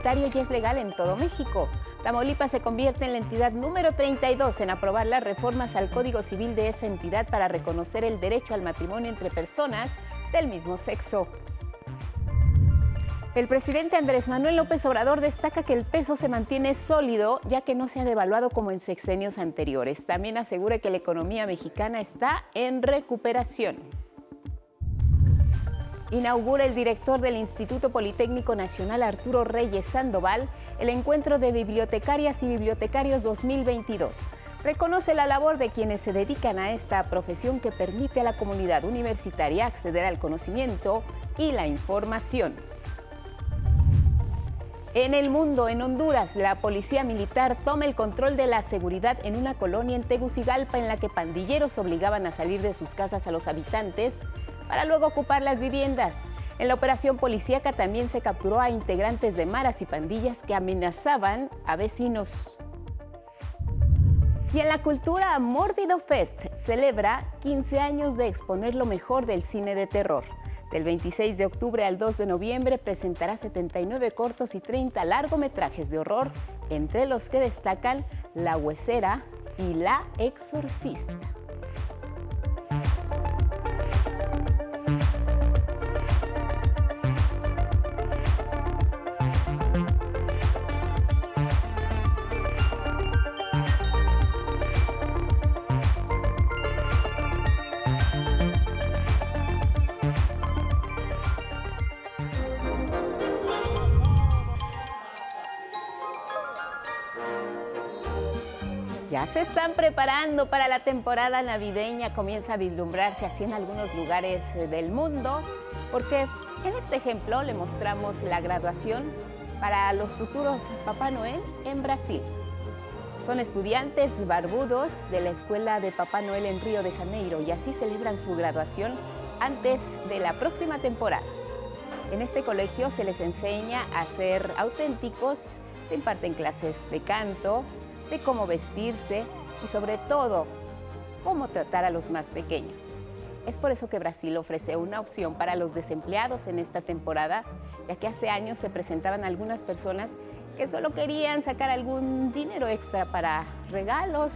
igualitario ya es legal en todo México. Tamaulipas se convierte en la entidad número 32 en aprobar las reformas al Código Civil de esa entidad para reconocer el derecho al matrimonio entre personas del mismo sexo. El presidente Andrés Manuel López Obrador destaca que el peso se mantiene sólido ya que no se ha devaluado como en sexenios anteriores. También asegura que la economía mexicana está en recuperación. Inaugura el director del Instituto Politécnico Nacional Arturo Reyes Sandoval el encuentro de bibliotecarias y bibliotecarios 2022. Reconoce la labor de quienes se dedican a esta profesión que permite a la comunidad universitaria acceder al conocimiento y la información. En el mundo, en Honduras, la policía militar toma el control de la seguridad en una colonia en Tegucigalpa en la que pandilleros obligaban a salir de sus casas a los habitantes para luego ocupar las viviendas. En la operación policíaca también se capturó a integrantes de maras y pandillas que amenazaban a vecinos. Y en la cultura, Mordido Fest celebra 15 años de exponer lo mejor del cine de terror. Del 26 de octubre al 2 de noviembre presentará 79 cortos y 30 largometrajes de horror, entre los que destacan La Huesera y La Exorcista. Se están preparando para la temporada navideña, comienza a vislumbrarse así en algunos lugares eh, del mundo, porque en este ejemplo le mostramos la graduación para los futuros Papá Noel en Brasil. Son estudiantes barbudos de la Escuela de Papá Noel en Río de Janeiro y así celebran su graduación antes de la próxima temporada. En este colegio se les enseña a ser auténticos, se imparten clases de canto, de cómo vestirse y sobre todo cómo tratar a los más pequeños. Es por eso que Brasil ofrece una opción para los desempleados en esta temporada, ya que hace años se presentaban algunas personas que solo querían sacar algún dinero extra para regalos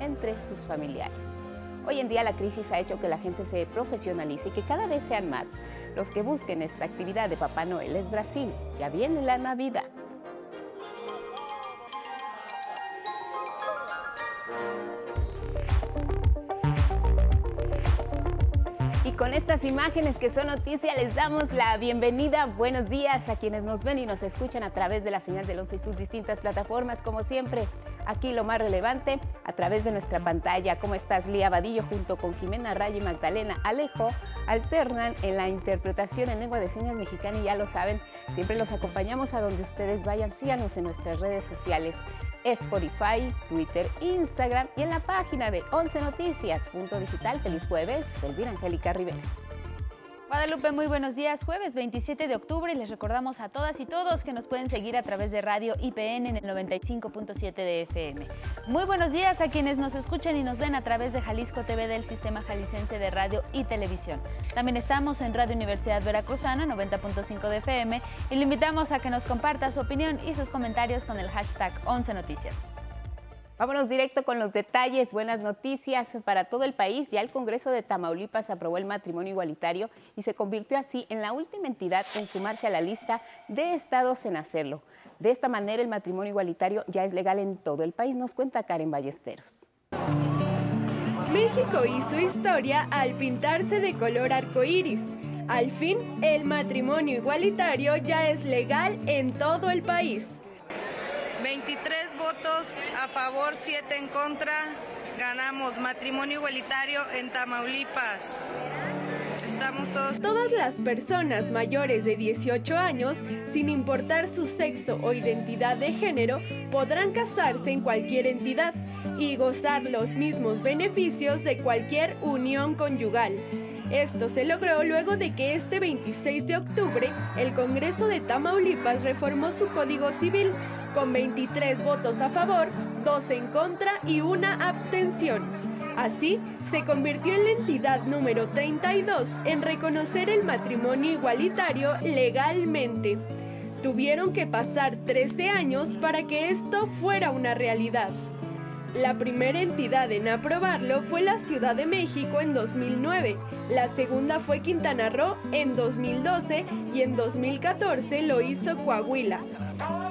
entre sus familiares. Hoy en día la crisis ha hecho que la gente se profesionalice y que cada vez sean más los que busquen esta actividad de Papá Noel. Es Brasil, ya viene la Navidad. Con estas imágenes que son noticia les damos la bienvenida. Buenos días a quienes nos ven y nos escuchan a través de la señal del 11 y sus distintas plataformas. Como siempre, aquí lo más relevante a través de nuestra pantalla. ¿Cómo estás, Lía Vadillo? Junto con Jimena Raya y Magdalena Alejo alternan en la interpretación en lengua de señas mexicana y ya lo saben, siempre los acompañamos a donde ustedes vayan. Síganos en nuestras redes sociales. Spotify, Twitter, Instagram y en la página de 11 Noticias.digital. Feliz jueves, Elvira Angélica Rivera. Guadalupe, muy buenos días. Jueves 27 de octubre y les recordamos a todas y todos que nos pueden seguir a través de Radio IPN en el 95.7 de FM. Muy buenos días a quienes nos escuchan y nos ven a través de Jalisco TV del Sistema Jalicense de Radio y Televisión. También estamos en Radio Universidad Veracruzana 90.5 de FM y le invitamos a que nos comparta su opinión y sus comentarios con el hashtag 11 Noticias. Vámonos directo con los detalles. Buenas noticias para todo el país. Ya el Congreso de Tamaulipas aprobó el matrimonio igualitario y se convirtió así en la última entidad en sumarse a la lista de estados en hacerlo. De esta manera, el matrimonio igualitario ya es legal en todo el país, nos cuenta Karen Ballesteros. México hizo historia al pintarse de color arcoíris. Al fin, el matrimonio igualitario ya es legal en todo el país. 23 votos a favor, 7 en contra. Ganamos matrimonio igualitario en Tamaulipas. Estamos todos. Todas las personas mayores de 18 años, sin importar su sexo o identidad de género, podrán casarse en cualquier entidad y gozar los mismos beneficios de cualquier unión conyugal. Esto se logró luego de que este 26 de octubre el Congreso de Tamaulipas reformó su Código Civil con 23 votos a favor, 2 en contra y una abstención. Así, se convirtió en la entidad número 32 en reconocer el matrimonio igualitario legalmente. Tuvieron que pasar 13 años para que esto fuera una realidad. La primera entidad en aprobarlo fue la Ciudad de México en 2009, la segunda fue Quintana Roo en 2012 y en 2014 lo hizo Coahuila.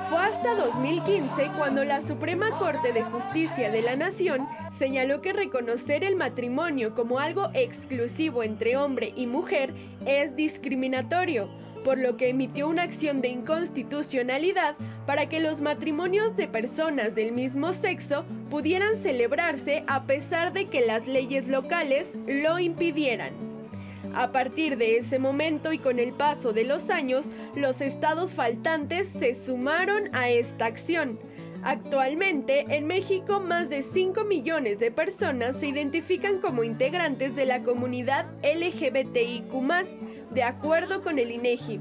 Fue hasta 2015 cuando la Suprema Corte de Justicia de la Nación señaló que reconocer el matrimonio como algo exclusivo entre hombre y mujer es discriminatorio por lo que emitió una acción de inconstitucionalidad para que los matrimonios de personas del mismo sexo pudieran celebrarse a pesar de que las leyes locales lo impidieran. A partir de ese momento y con el paso de los años, los estados faltantes se sumaron a esta acción. Actualmente, en México, más de 5 millones de personas se identifican como integrantes de la comunidad LGBTIQ, de acuerdo con el INEGI.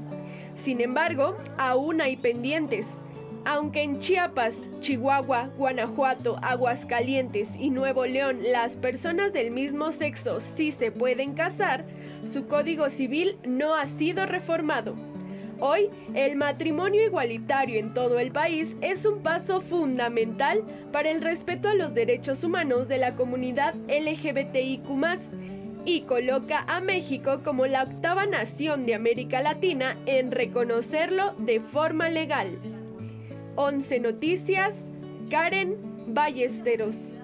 Sin embargo, aún hay pendientes. Aunque en Chiapas, Chihuahua, Guanajuato, Aguascalientes y Nuevo León las personas del mismo sexo sí se pueden casar, su código civil no ha sido reformado. Hoy, el matrimonio igualitario en todo el país es un paso fundamental para el respeto a los derechos humanos de la comunidad LGBTIQ y coloca a México como la octava nación de América Latina en reconocerlo de forma legal. 11 Noticias, Karen Ballesteros.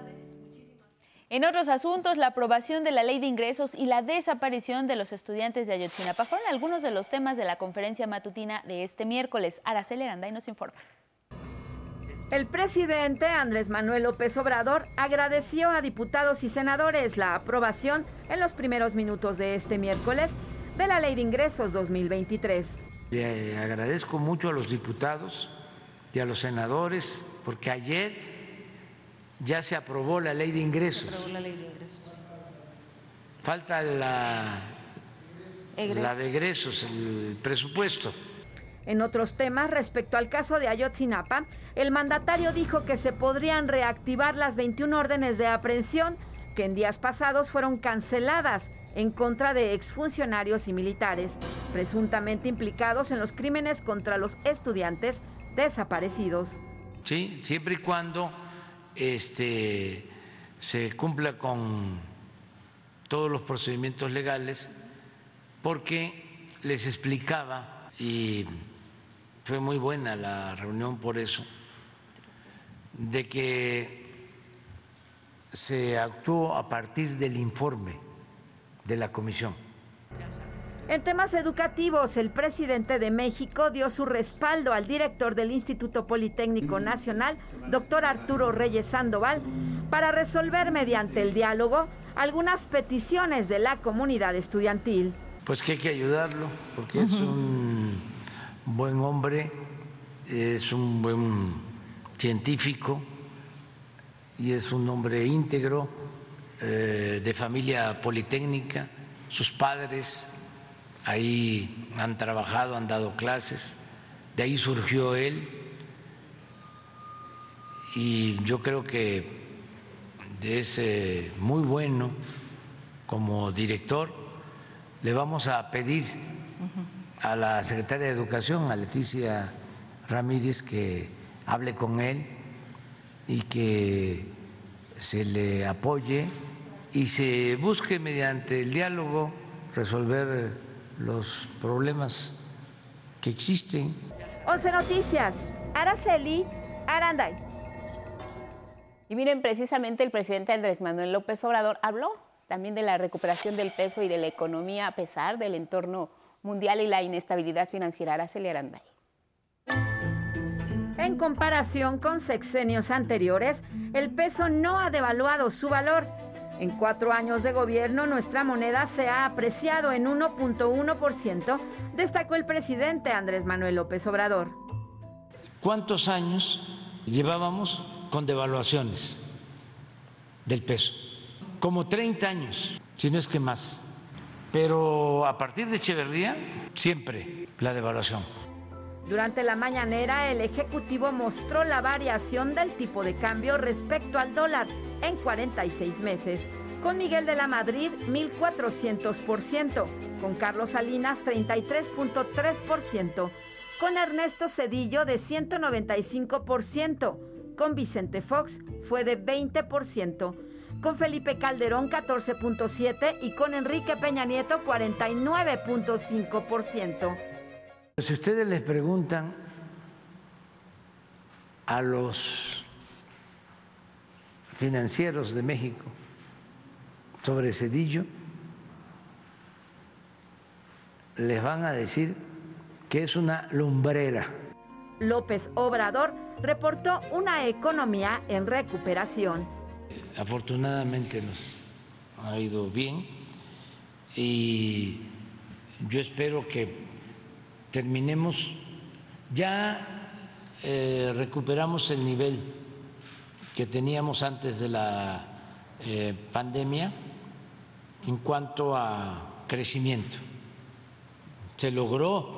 En otros asuntos, la aprobación de la ley de ingresos y la desaparición de los estudiantes de Ayotzinapa fueron algunos de los temas de la conferencia matutina de este miércoles. Araceli Aranda nos informa. El presidente Andrés Manuel López Obrador agradeció a diputados y senadores la aprobación en los primeros minutos de este miércoles de la Ley de Ingresos 2023. Le agradezco mucho a los diputados y a los senadores porque ayer ya se aprobó la ley de ingresos. la ley de ingresos. Falta la, la de egresos, el presupuesto. En otros temas, respecto al caso de Ayotzinapa, el mandatario dijo que se podrían reactivar las 21 órdenes de aprehensión que en días pasados fueron canceladas en contra de exfuncionarios y militares, presuntamente implicados en los crímenes contra los estudiantes desaparecidos. Sí, siempre y cuando este, se cumpla con todos los procedimientos legales, porque les explicaba, y fue muy buena la reunión por eso, de que se actuó a partir del informe de la comisión. En temas educativos, el presidente de México dio su respaldo al director del Instituto Politécnico Nacional, doctor Arturo Reyes Sandoval, para resolver mediante el diálogo algunas peticiones de la comunidad estudiantil. Pues que hay que ayudarlo, porque es un buen hombre, es un buen científico y es un hombre íntegro, eh, de familia politécnica, sus padres ahí han trabajado, han dado clases, de ahí surgió él y yo creo que es muy bueno como director. Le vamos a pedir a la secretaria de Educación, a Leticia Ramírez, que hable con él y que se le apoye y se busque mediante el diálogo resolver los problemas que existen. 11 Noticias, Araceli Aranday. Y miren, precisamente el presidente Andrés Manuel López Obrador habló también de la recuperación del peso y de la economía a pesar del entorno mundial y la inestabilidad financiera. Araceli Aranday. En comparación con sexenios anteriores, el peso no ha devaluado su valor en cuatro años de gobierno, nuestra moneda se ha apreciado en 1.1%, destacó el presidente Andrés Manuel López Obrador. ¿Cuántos años llevábamos con devaluaciones del peso? Como 30 años, si no es que más. Pero a partir de Echeverría, siempre la devaluación. Durante la mañanera, el Ejecutivo mostró la variación del tipo de cambio respecto al dólar en 46 meses. Con Miguel de la Madrid, 1.400%. Con Carlos Salinas, 33.3%. con Ernesto Cedillo de 195%, con Vicente Fox fue de 20%, con Felipe Calderón 14.7% y con Enrique Peña Nieto 49.5%. Si ustedes les preguntan a los financieros de México sobre Cedillo, les van a decir que es una lumbrera. López Obrador reportó una economía en recuperación. Afortunadamente nos ha ido bien y yo espero que terminemos, ya eh, recuperamos el nivel que teníamos antes de la eh, pandemia en cuanto a crecimiento. Se logró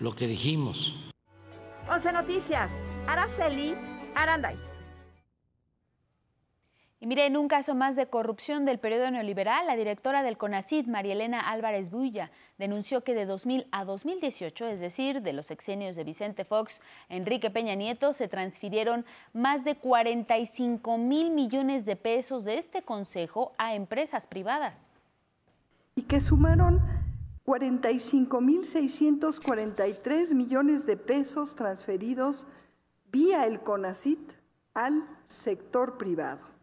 lo que dijimos. 11 Noticias, Araceli Aranday. Y mire, en un caso más de corrupción del periodo neoliberal, la directora del CONACID, María Elena Álvarez Bulla, denunció que de 2000 a 2018, es decir, de los exenios de Vicente Fox, Enrique Peña Nieto, se transfirieron más de 45 mil millones de pesos de este consejo a empresas privadas. Y que sumaron 45 mil 643 millones de pesos transferidos vía el CONACID al sector privado.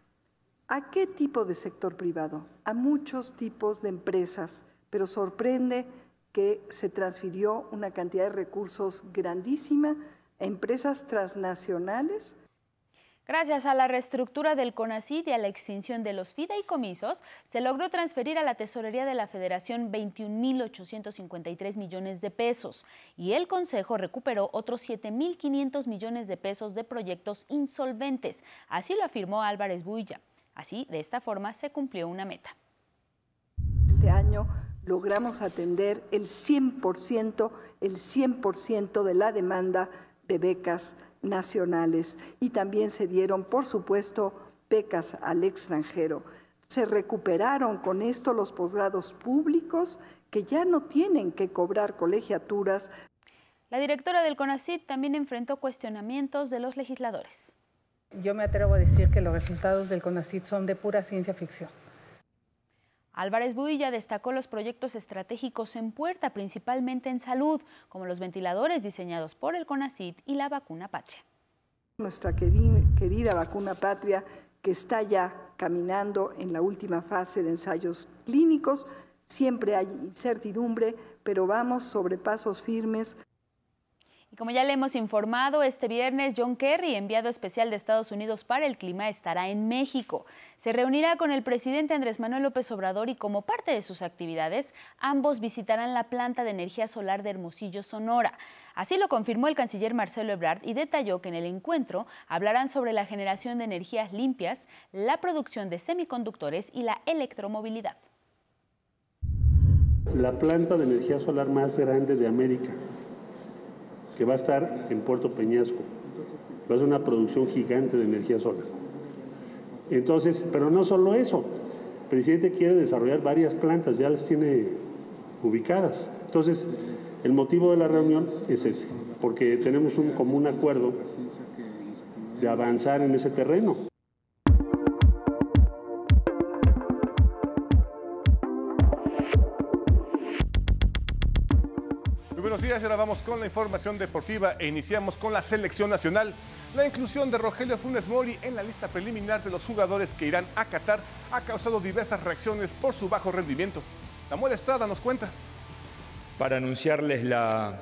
¿A qué tipo de sector privado? A muchos tipos de empresas, pero sorprende que se transfirió una cantidad de recursos grandísima a empresas transnacionales Gracias a la reestructura del CONACYT y a la extinción de los fideicomisos, se logró transferir a la Tesorería de la Federación 21.853 millones de pesos y el Consejo recuperó otros 7.500 millones de pesos de proyectos insolventes. Así lo afirmó Álvarez Builla. Así, de esta forma, se cumplió una meta. Este año logramos atender el 100%, el 100% de la demanda de becas nacionales y también se dieron, por supuesto, becas al extranjero. Se recuperaron con esto los posgrados públicos que ya no tienen que cobrar colegiaturas. La directora del CONACYT también enfrentó cuestionamientos de los legisladores. Yo me atrevo a decir que los resultados del CONACYT son de pura ciencia ficción. Álvarez Builla destacó los proyectos estratégicos en puerta, principalmente en salud, como los ventiladores diseñados por el CONACIT y la vacuna patria. Nuestra querida vacuna patria, que está ya caminando en la última fase de ensayos clínicos, siempre hay incertidumbre, pero vamos sobre pasos firmes. Y como ya le hemos informado, este viernes John Kerry, enviado especial de Estados Unidos para el clima, estará en México. Se reunirá con el presidente Andrés Manuel López Obrador y como parte de sus actividades, ambos visitarán la planta de energía solar de Hermosillo, Sonora. Así lo confirmó el canciller Marcelo Ebrard y detalló que en el encuentro hablarán sobre la generación de energías limpias, la producción de semiconductores y la electromovilidad. La planta de energía solar más grande de América que va a estar en Puerto Peñasco. Va a ser una producción gigante de energía solar. Entonces, pero no solo eso, el presidente quiere desarrollar varias plantas, ya las tiene ubicadas. Entonces, el motivo de la reunión es ese, porque tenemos un común acuerdo de avanzar en ese terreno. Días, ahora vamos con la información deportiva e iniciamos con la selección nacional. La inclusión de Rogelio Funes Mori en la lista preliminar de los jugadores que irán a Qatar ha causado diversas reacciones por su bajo rendimiento. Samuel Estrada nos cuenta. Para anunciarles la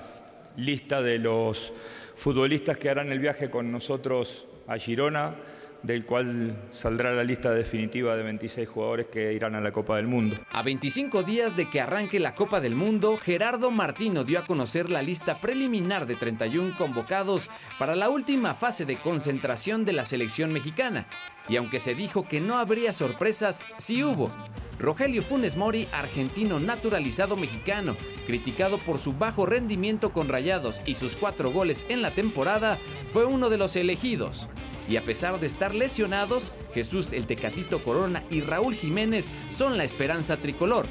lista de los futbolistas que harán el viaje con nosotros a Girona, del cual saldrá la lista definitiva de 26 jugadores que irán a la Copa del Mundo. A 25 días de que arranque la Copa del Mundo, Gerardo Martino dio a conocer la lista preliminar de 31 convocados para la última fase de concentración de la selección mexicana. Y aunque se dijo que no habría sorpresas, sí hubo. Rogelio Funes Mori, argentino naturalizado mexicano, criticado por su bajo rendimiento con rayados y sus cuatro goles en la temporada, fue uno de los elegidos. Y a pesar de estar lesionados, Jesús el Tecatito Corona y Raúl Jiménez son la esperanza tricolor.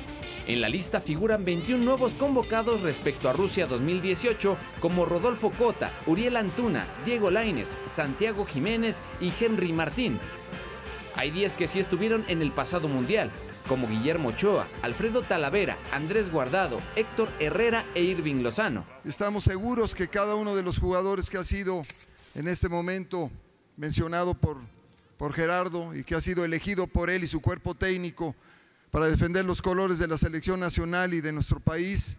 En la lista figuran 21 nuevos convocados respecto a Rusia 2018, como Rodolfo Cota, Uriel Antuna, Diego Laines, Santiago Jiménez y Henry Martín. Hay 10 que sí estuvieron en el pasado mundial, como Guillermo Ochoa, Alfredo Talavera, Andrés Guardado, Héctor Herrera e Irving Lozano. Estamos seguros que cada uno de los jugadores que ha sido en este momento mencionado por, por Gerardo y que ha sido elegido por él y su cuerpo técnico para defender los colores de la selección nacional y de nuestro país,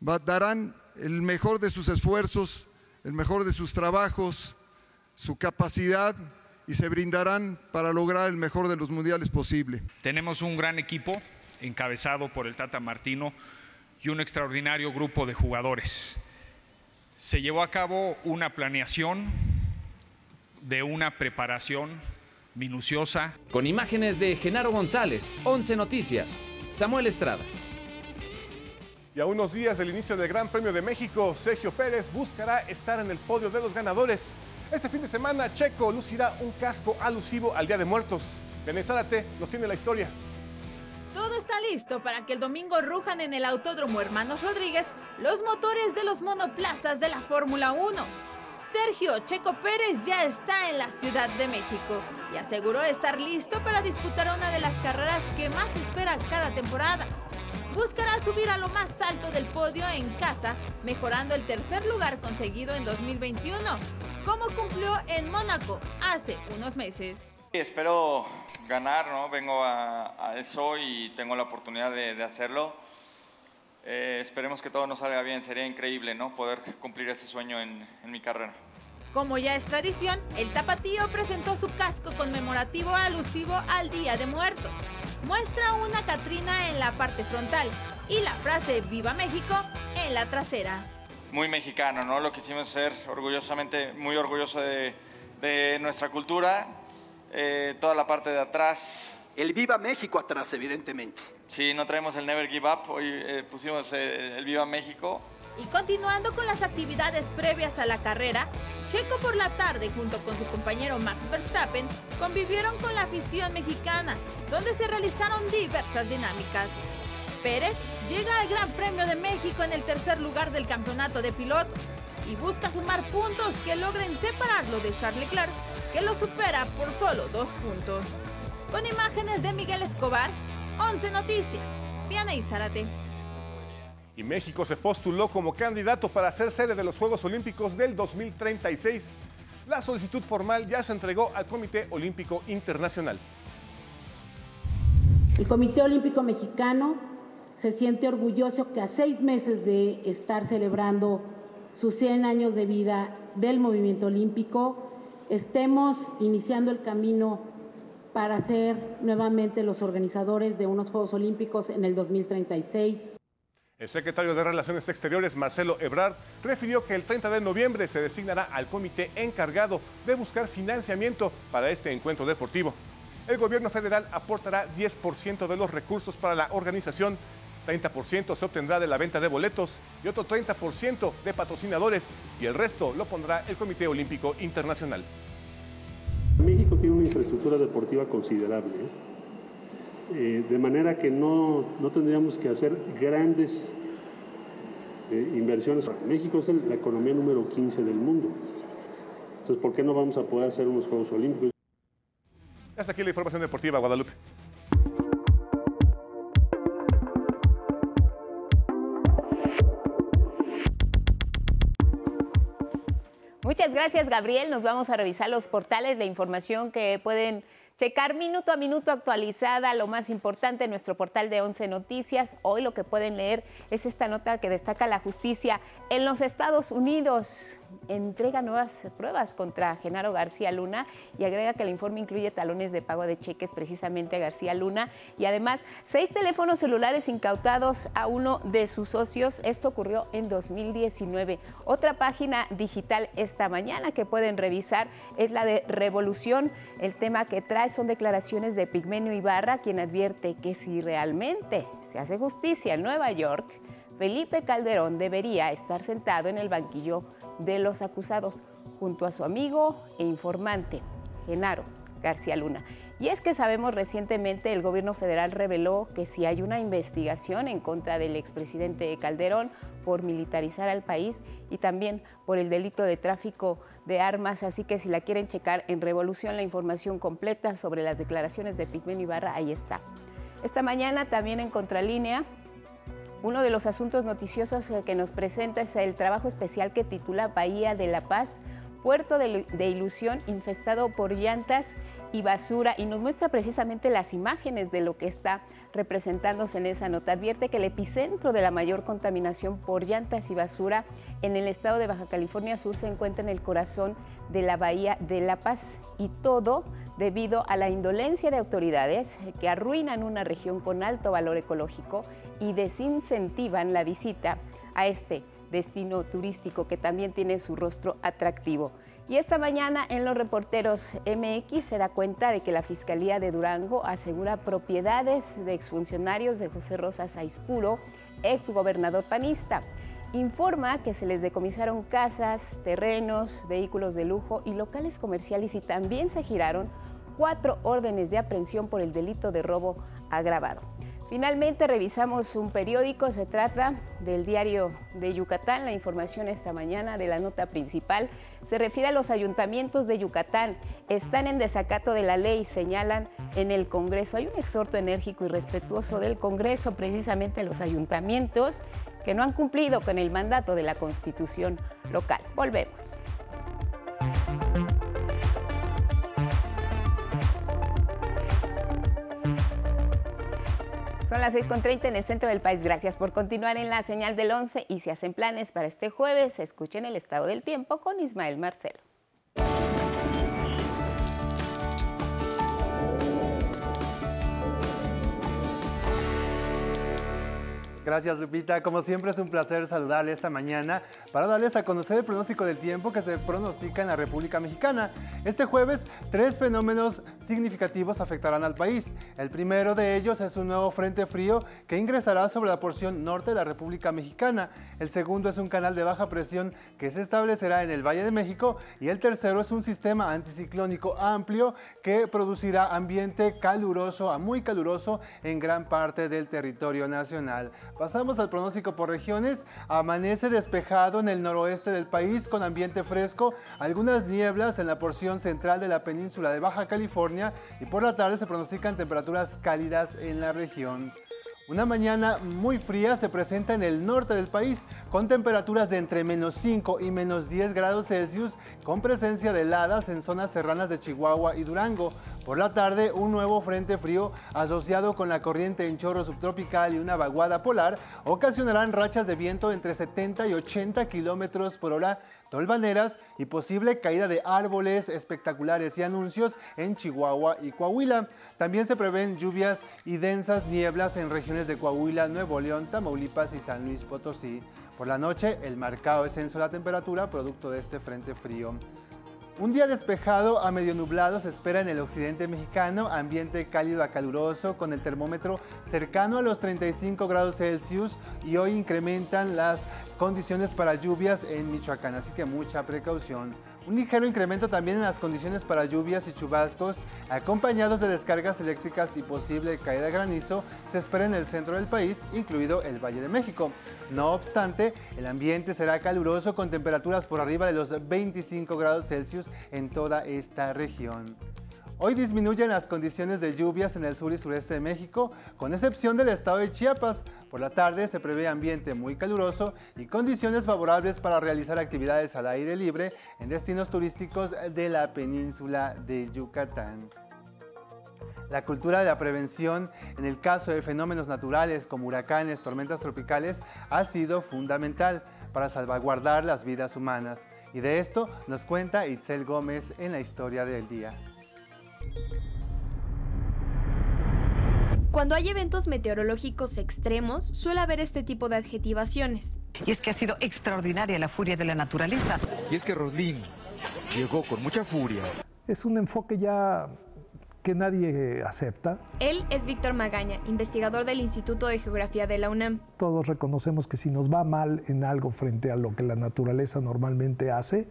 darán el mejor de sus esfuerzos, el mejor de sus trabajos, su capacidad y se brindarán para lograr el mejor de los mundiales posible. Tenemos un gran equipo encabezado por el Tata Martino y un extraordinario grupo de jugadores. Se llevó a cabo una planeación de una preparación minuciosa. Con imágenes de Genaro González, 11 Noticias, Samuel Estrada. Y a unos días del inicio del Gran Premio de México, Sergio Pérez buscará estar en el podio de los ganadores. Este fin de semana, Checo lucirá un casco alusivo al Día de Muertos. Bené Zárate nos tiene la historia. Todo está listo para que el domingo rujan en el Autódromo Hermanos Rodríguez los motores de los monoplazas de la Fórmula 1. Sergio Checo Pérez ya está en la Ciudad de México y aseguró estar listo para disputar una de las carreras que más espera cada temporada. Buscará subir a lo más alto del podio en casa, mejorando el tercer lugar conseguido en 2021, como cumplió en Mónaco hace unos meses. Espero ganar, ¿no? Vengo a, eso y tengo la oportunidad de, hacerlo. Eh, esperemos que todo nos salga bien, sería increíble ¿no? poder cumplir ese sueño en, en mi carrera. Como ya es tradición, el tapatío presentó su casco conmemorativo alusivo al Día de Muertos. Muestra una Catrina en la parte frontal y la frase Viva México en la trasera. Muy mexicano, ¿no? Lo quisimos hacer orgullosamente, muy orgulloso de, de nuestra cultura. Eh, toda la parte de atrás. El Viva México atrás, evidentemente. Sí, no traemos el Never Give Up, hoy eh, pusimos eh, el Viva México. Y continuando con las actividades previas a la carrera, Checo por la tarde junto con su compañero Max Verstappen convivieron con la afición mexicana, donde se realizaron diversas dinámicas. Pérez llega al Gran Premio de México en el tercer lugar del campeonato de pilotos y busca sumar puntos que logren separarlo de Charles Leclerc, que lo supera por solo dos puntos. Con imágenes de Miguel Escobar, 11 Noticias, Viana y Zárate y México se postuló como candidato para ser sede de los Juegos Olímpicos del 2036. La solicitud formal ya se entregó al Comité Olímpico Internacional. El Comité Olímpico Mexicano se siente orgulloso que a seis meses de estar celebrando sus 100 años de vida del movimiento olímpico, estemos iniciando el camino para ser nuevamente los organizadores de unos Juegos Olímpicos en el 2036. El secretario de Relaciones Exteriores, Marcelo Ebrard, refirió que el 30 de noviembre se designará al comité encargado de buscar financiamiento para este encuentro deportivo. El gobierno federal aportará 10% de los recursos para la organización, 30% se obtendrá de la venta de boletos y otro 30% de patrocinadores y el resto lo pondrá el Comité Olímpico Internacional. Infraestructura deportiva considerable. Eh, de manera que no, no, tendríamos que hacer grandes eh, inversiones. México es la economía número 15 del mundo. Entonces, ¿por qué no vamos a poder hacer unos Juegos Olímpicos? Hasta aquí la información deportiva, Guadalupe. Muchas gracias, Gabriel. Nos vamos a revisar los portales de información que pueden Checar minuto a minuto actualizada lo más importante en nuestro portal de 11 Noticias. Hoy lo que pueden leer es esta nota que destaca la justicia en los Estados Unidos entrega nuevas pruebas contra Genaro García Luna y agrega que el informe incluye talones de pago de cheques precisamente a García Luna y además seis teléfonos celulares incautados a uno de sus socios. Esto ocurrió en 2019. Otra página digital esta mañana que pueden revisar es la de Revolución. El tema que trae son declaraciones de Pigmenio Ibarra, quien advierte que si realmente se hace justicia en Nueva York, Felipe Calderón debería estar sentado en el banquillo de los acusados junto a su amigo e informante, Genaro García Luna. Y es que sabemos recientemente el gobierno federal reveló que si hay una investigación en contra del expresidente Calderón por militarizar al país y también por el delito de tráfico de armas, así que si la quieren checar en Revolución la información completa sobre las declaraciones de Pigmen Ibarra, ahí está. Esta mañana también en Contralínea uno de los asuntos noticiosos que nos presenta es el trabajo especial que titula Bahía de la Paz, puerto de, ilusión infestado por llantas y basura y nos muestra precisamente las imágenes de lo que está representándose en esa nota. Advierte que el epicentro de la mayor contaminación por llantas y basura en el estado de Baja California Sur se encuentra en el corazón de la Bahía de La Paz y todo debido a la indolencia de autoridades que arruinan una región con alto valor ecológico y desincentivan la visita a este destino turístico que también tiene su rostro atractivo. Y esta mañana en los reporteros MX se da cuenta de que la Fiscalía de Durango asegura propiedades de exfuncionarios de José Rosa Saispuro, exgobernador panista. Informa que se les decomisaron casas, terrenos, vehículos de lujo y locales comerciales y también se giraron cuatro órdenes de aprehensión por el delito de robo agravado. Finalmente revisamos un periódico, se trata del diario de Yucatán, la información esta mañana de la nota principal se refiere a los ayuntamientos de Yucatán, están en desacato de la ley, señalan en el Congreso. Hay un exhorto enérgico y respetuoso del Congreso, precisamente los ayuntamientos que no han cumplido con el mandato de la Constitución local. Volvemos. Son las 6.30 en el centro del país. Gracias por continuar en la señal del 11 y si hacen planes para este jueves, escuchen el estado del tiempo con Ismael Marcelo. Gracias Lupita, como siempre es un placer saludarle esta mañana para darles a conocer el pronóstico del tiempo que se pronostica en la República Mexicana. Este jueves, tres fenómenos significativos afectarán al país. El primero de ellos es un nuevo frente frío que ingresará sobre la porción norte de la República Mexicana. El segundo es un canal de baja presión que se establecerá en el Valle de México y el tercero es un sistema anticiclónico amplio que producirá ambiente caluroso a muy caluroso en gran parte del territorio nacional. Pasamos al pronóstico por regiones. Amanece despejado en el noroeste del país con ambiente fresco, algunas nieblas en la porción central de la península de Baja California y por la tarde se pronostican temperaturas cálidas en la región. Una mañana muy fría se presenta en el norte del país, con temperaturas de entre menos 5 y menos 10 grados Celsius, con presencia de heladas en zonas serranas de Chihuahua y Durango. Por la tarde, un nuevo frente frío asociado con la corriente en chorro subtropical y una vaguada polar ocasionarán rachas de viento entre 70 y 80 kilómetros por hora tolvaneras y posible caída de árboles espectaculares y anuncios en Chihuahua y Coahuila. También se prevén lluvias y densas nieblas en regiones de Coahuila, Nuevo León, Tamaulipas y San Luis Potosí. Por la noche, el marcado descenso de la temperatura producto de este frente frío. Un día despejado a medio nublado se espera en el occidente mexicano, ambiente cálido a caluroso con el termómetro cercano a los 35 grados Celsius y hoy incrementan las condiciones para lluvias en Michoacán, así que mucha precaución. Un ligero incremento también en las condiciones para lluvias y chubascos, acompañados de descargas eléctricas y posible caída de granizo, se espera en el centro del país, incluido el Valle de México. No obstante, el ambiente será caluroso con temperaturas por arriba de los 25 grados Celsius en toda esta región. Hoy disminuyen las condiciones de lluvias en el sur y sureste de México, con excepción del estado de Chiapas. Por la tarde se prevé ambiente muy caluroso y condiciones favorables para realizar actividades al aire libre en destinos turísticos de la península de Yucatán. La cultura de la prevención en el caso de fenómenos naturales como huracanes, tormentas tropicales, ha sido fundamental para salvaguardar las vidas humanas. Y de esto nos cuenta Itzel Gómez en la historia del día. Cuando hay eventos meteorológicos extremos, suele haber este tipo de adjetivaciones. Y es que ha sido extraordinaria la furia de la naturaleza. Y es que Roslin llegó con mucha furia. Es un enfoque ya que nadie acepta. Él es Víctor Magaña, investigador del Instituto de Geografía de la UNAM. Todos reconocemos que si nos va mal en algo frente a lo que la naturaleza normalmente hace,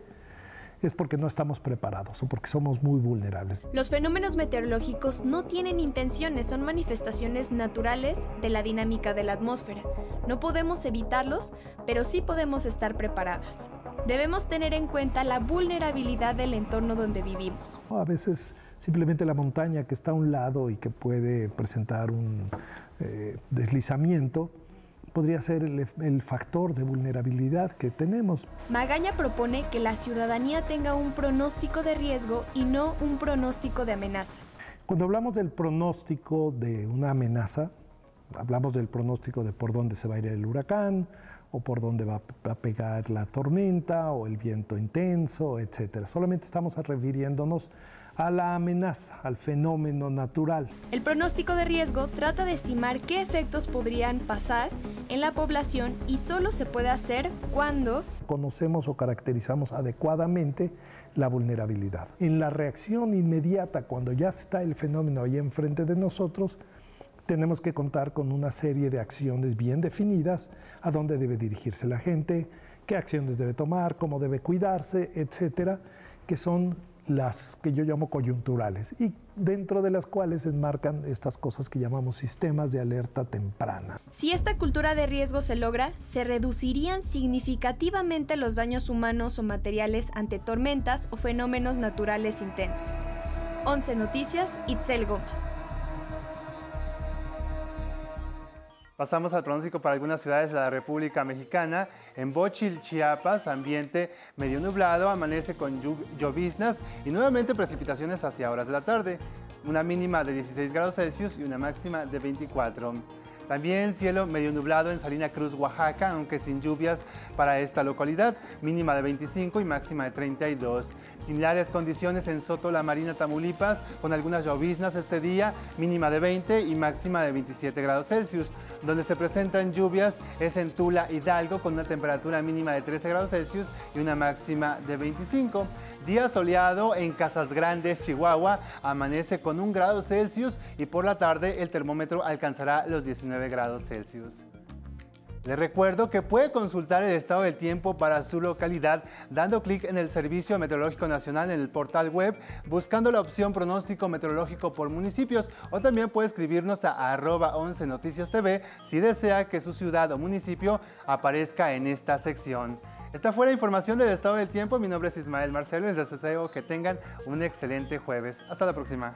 es porque no estamos preparados o porque somos muy vulnerables. Los fenómenos meteorológicos no tienen intenciones, son manifestaciones naturales de la dinámica de la atmósfera. No podemos evitarlos, pero sí podemos estar preparadas. Debemos tener en cuenta la vulnerabilidad del entorno donde vivimos. A veces simplemente la montaña que está a un lado y que puede presentar un eh, deslizamiento, podría ser el, el, factor de vulnerabilidad que tenemos. Magaña propone que la ciudadanía tenga un pronóstico de riesgo y no un pronóstico de amenaza. Cuando hablamos del pronóstico de una amenaza, hablamos del pronóstico de por dónde se va a ir el huracán o por dónde va a pegar la tormenta o el viento intenso, etc. Solamente estamos refiriéndonos a la amenaza, al fenómeno natural. El pronóstico de riesgo trata de estimar qué efectos podrían pasar en la población y solo se puede hacer cuando conocemos o caracterizamos adecuadamente la vulnerabilidad. En la reacción inmediata, cuando ya está el fenómeno ahí enfrente de nosotros, tenemos que contar con una serie de acciones bien definidas, a dónde debe dirigirse la gente, qué acciones debe tomar, cómo debe cuidarse, etcétera, que son las que yo llamo coyunturales y dentro de las cuales se enmarcan estas cosas que llamamos sistemas de alerta temprana. Si esta cultura de riesgo se logra, se reducirían significativamente los daños humanos o materiales ante tormentas o fenómenos naturales intensos. 11 Noticias, Itzel Gómez. Pasamos al pronóstico para algunas ciudades de la República Mexicana. En Bochil, Chiapas, ambiente medio nublado, amanece con lloviznas y nuevamente precipitaciones hacia horas de la tarde. Una mínima de 16 grados Celsius y una máxima de 24. También cielo medio nublado en Salina Cruz, Oaxaca, aunque sin lluvias para esta localidad, mínima de 25 y máxima de 32. Similares condiciones en Soto, La Marina, Tamaulipas, con algunas lloviznas este día, mínima de 20 y máxima de 27 grados Celsius. Donde se presentan lluvias es en Tula, Hidalgo, con una temperatura mínima de 13 grados Celsius y una máxima de 25. Día soleado en Casas Grandes, Chihuahua, amanece con un grado Celsius y por la tarde el termómetro alcanzará los 19 grados Celsius. Les recuerdo que puede consultar el estado del tiempo para su localidad dando clic en el Servicio Meteorológico Nacional en el portal web, buscando la opción pronóstico meteorológico por municipios o también puede escribirnos a arroba 11 Noticias TV si desea que su ciudad o municipio aparezca en esta sección. Esta fue la información del estado del tiempo. Mi nombre es Ismael Marcelo y les deseo que tengan un excelente jueves. Hasta la próxima.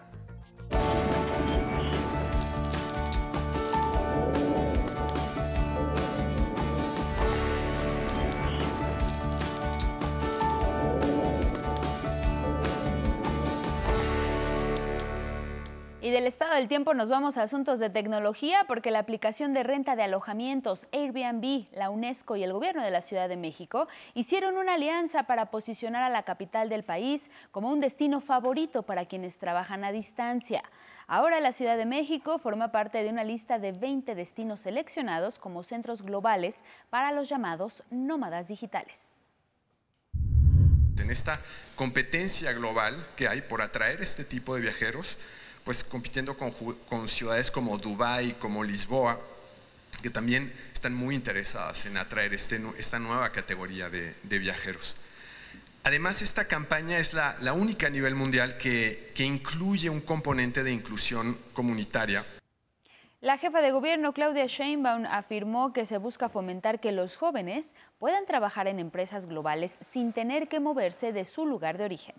Del estado del tiempo nos vamos a asuntos de tecnología porque la aplicación de renta de alojamientos Airbnb, la UNESCO y el gobierno de la Ciudad de México hicieron una alianza para posicionar a la capital del país como un destino favorito para quienes trabajan a distancia. Ahora la Ciudad de México forma parte de una lista de 20 destinos seleccionados como centros globales para los llamados nómadas digitales. En esta competencia global que hay por atraer este tipo de viajeros, pues compitiendo con, ciudades como Dubái, como Lisboa, que también están muy interesadas en atraer este, esta nueva categoría de, viajeros. Además, esta campaña es la, única a nivel mundial que, que incluye un componente de inclusión comunitaria. La jefa de gobierno Claudia Sheinbaum afirmó que se busca fomentar que los jóvenes puedan trabajar en empresas globales sin tener que moverse de su lugar de origen.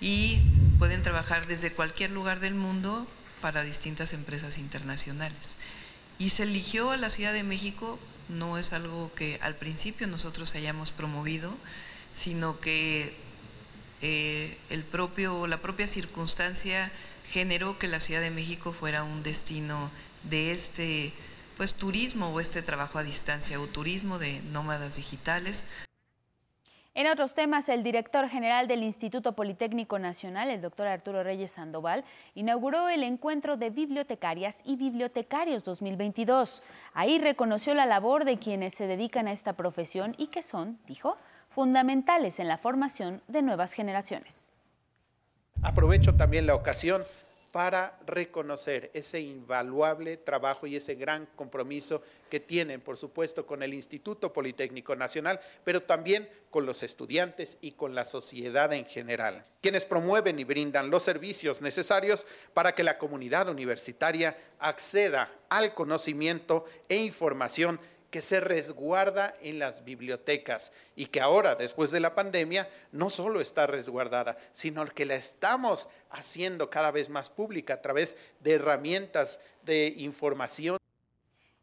Y pueden trabajar desde cualquier lugar del mundo para distintas empresas internacionales. Y se eligió a la Ciudad de México, no es algo que al principio nosotros hayamos promovido, sino que eh, el propio, la propia circunstancia generó que la Ciudad de México fuera un destino de este pues turismo o este trabajo a distancia o turismo de nómadas digitales. En otros temas, el director general del Instituto Politécnico Nacional, el doctor Arturo Reyes Sandoval, inauguró el encuentro de bibliotecarias y bibliotecarios 2022. Ahí reconoció la labor de quienes se dedican a esta profesión y que son, dijo, fundamentales en la formación de nuevas generaciones. Aprovecho también la ocasión para reconocer ese invaluable trabajo y ese gran compromiso que tienen, por supuesto, con el Instituto Politécnico Nacional, pero también con los estudiantes y con la sociedad en general, quienes promueven y brindan los servicios necesarios para que la comunidad universitaria acceda al conocimiento e información que se resguarda en las bibliotecas y que ahora, después de la pandemia, no solo está resguardada, sino que la estamos haciendo cada vez más pública a través de herramientas de información.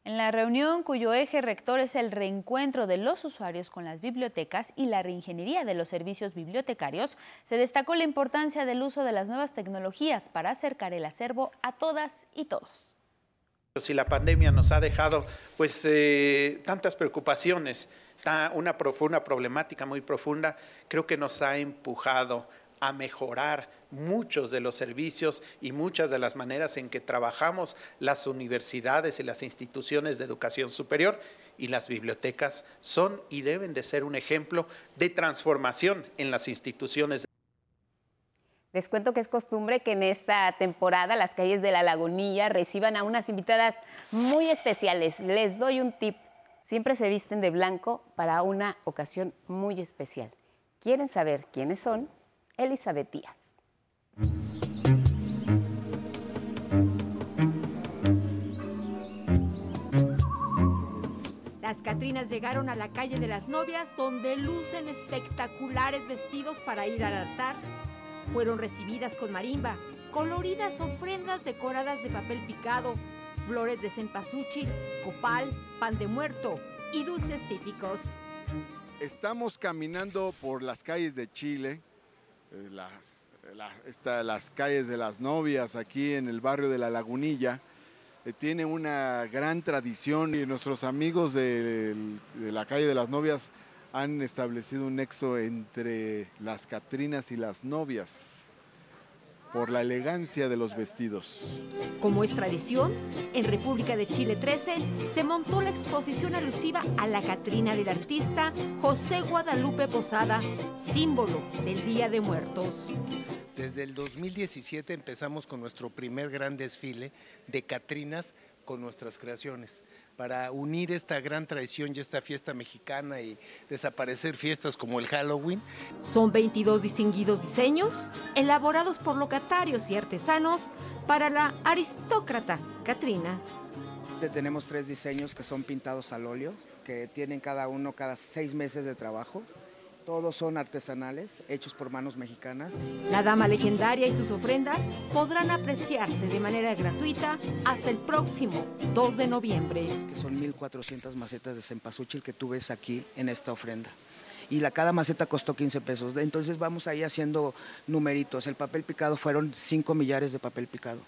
En la reunión cuyo eje rector es el reencuentro de los usuarios con las bibliotecas y la reingeniería de los servicios bibliotecarios, se destacó la importancia del uso de las nuevas tecnologías para acercar el acervo a todas y todos. Si la pandemia nos ha dejado pues eh, tantas preocupaciones, una, una problemática muy profunda, creo que nos ha empujado a mejorar muchos de los servicios y muchas de las maneras en que trabajamos las universidades y las instituciones de educación superior y las bibliotecas son y deben de ser un ejemplo de transformación en las instituciones. Les cuento que es costumbre que en esta temporada las calles de la Lagunilla reciban a unas invitadas muy especiales. Les doy un tip. Siempre se visten de blanco para una ocasión muy especial. ¿Quieren saber quiénes son? Elizabeth Díaz. Las Catrinas llegaron a la calle de las novias donde lucen espectaculares vestidos para ir al altar fueron recibidas con marimba, coloridas ofrendas decoradas de papel picado, flores de cempasúchil, copal, pan de muerto y dulces típicos. Estamos caminando por las calles de Chile, eh, las, las calles de las novias aquí en el barrio de La Lagunilla. Eh, tiene una gran tradición y nuestros amigos de la calle de las novias han establecido un nexo entre las Catrinas y las novias por la elegancia de los vestidos. Como es tradición, en República de Chile 13 se montó la exposición alusiva a la Catrina del artista José Guadalupe Posada, símbolo del Día de Muertos. Desde el 2017 empezamos con nuestro primer gran desfile de Catrinas con nuestras creaciones para unir esta gran tradición y esta fiesta mexicana y desaparecer fiestas como el Halloween. Son 22 distinguidos diseños elaborados por locatarios y artesanos para la aristócrata Catrina. Tenemos tres diseños que son pintados al óleo, que tienen cada uno cada seis meses de trabajo. Todos son artesanales, hechos por manos mexicanas. La dama legendaria y sus ofrendas podrán apreciarse de manera gratuita hasta el próximo 2 de noviembre. Que son 1.400 macetas de cempasúchil que tú ves aquí en esta ofrenda. Y la, cada maceta costó 15 pesos. Entonces vamos ahí haciendo numeritos. El papel picado fueron 5 millares de papel picado,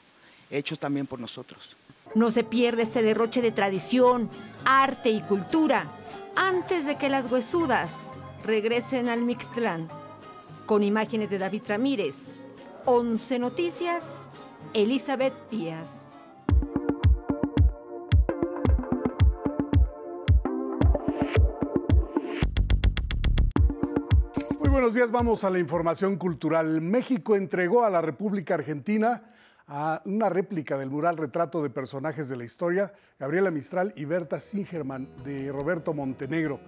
hechos también por nosotros. No se pierde este derroche de tradición, arte y cultura antes de que las huesudas regresen al Mictlán. Con imágenes de David Ramírez, 11 Noticias, Elizabeth Díaz. Muy buenos días, vamos a la información cultural. México entregó a la República Argentina una réplica del mural retrato de personajes de la historia, Gabriela Mistral y Berta Singerman, de Roberto Montenegro.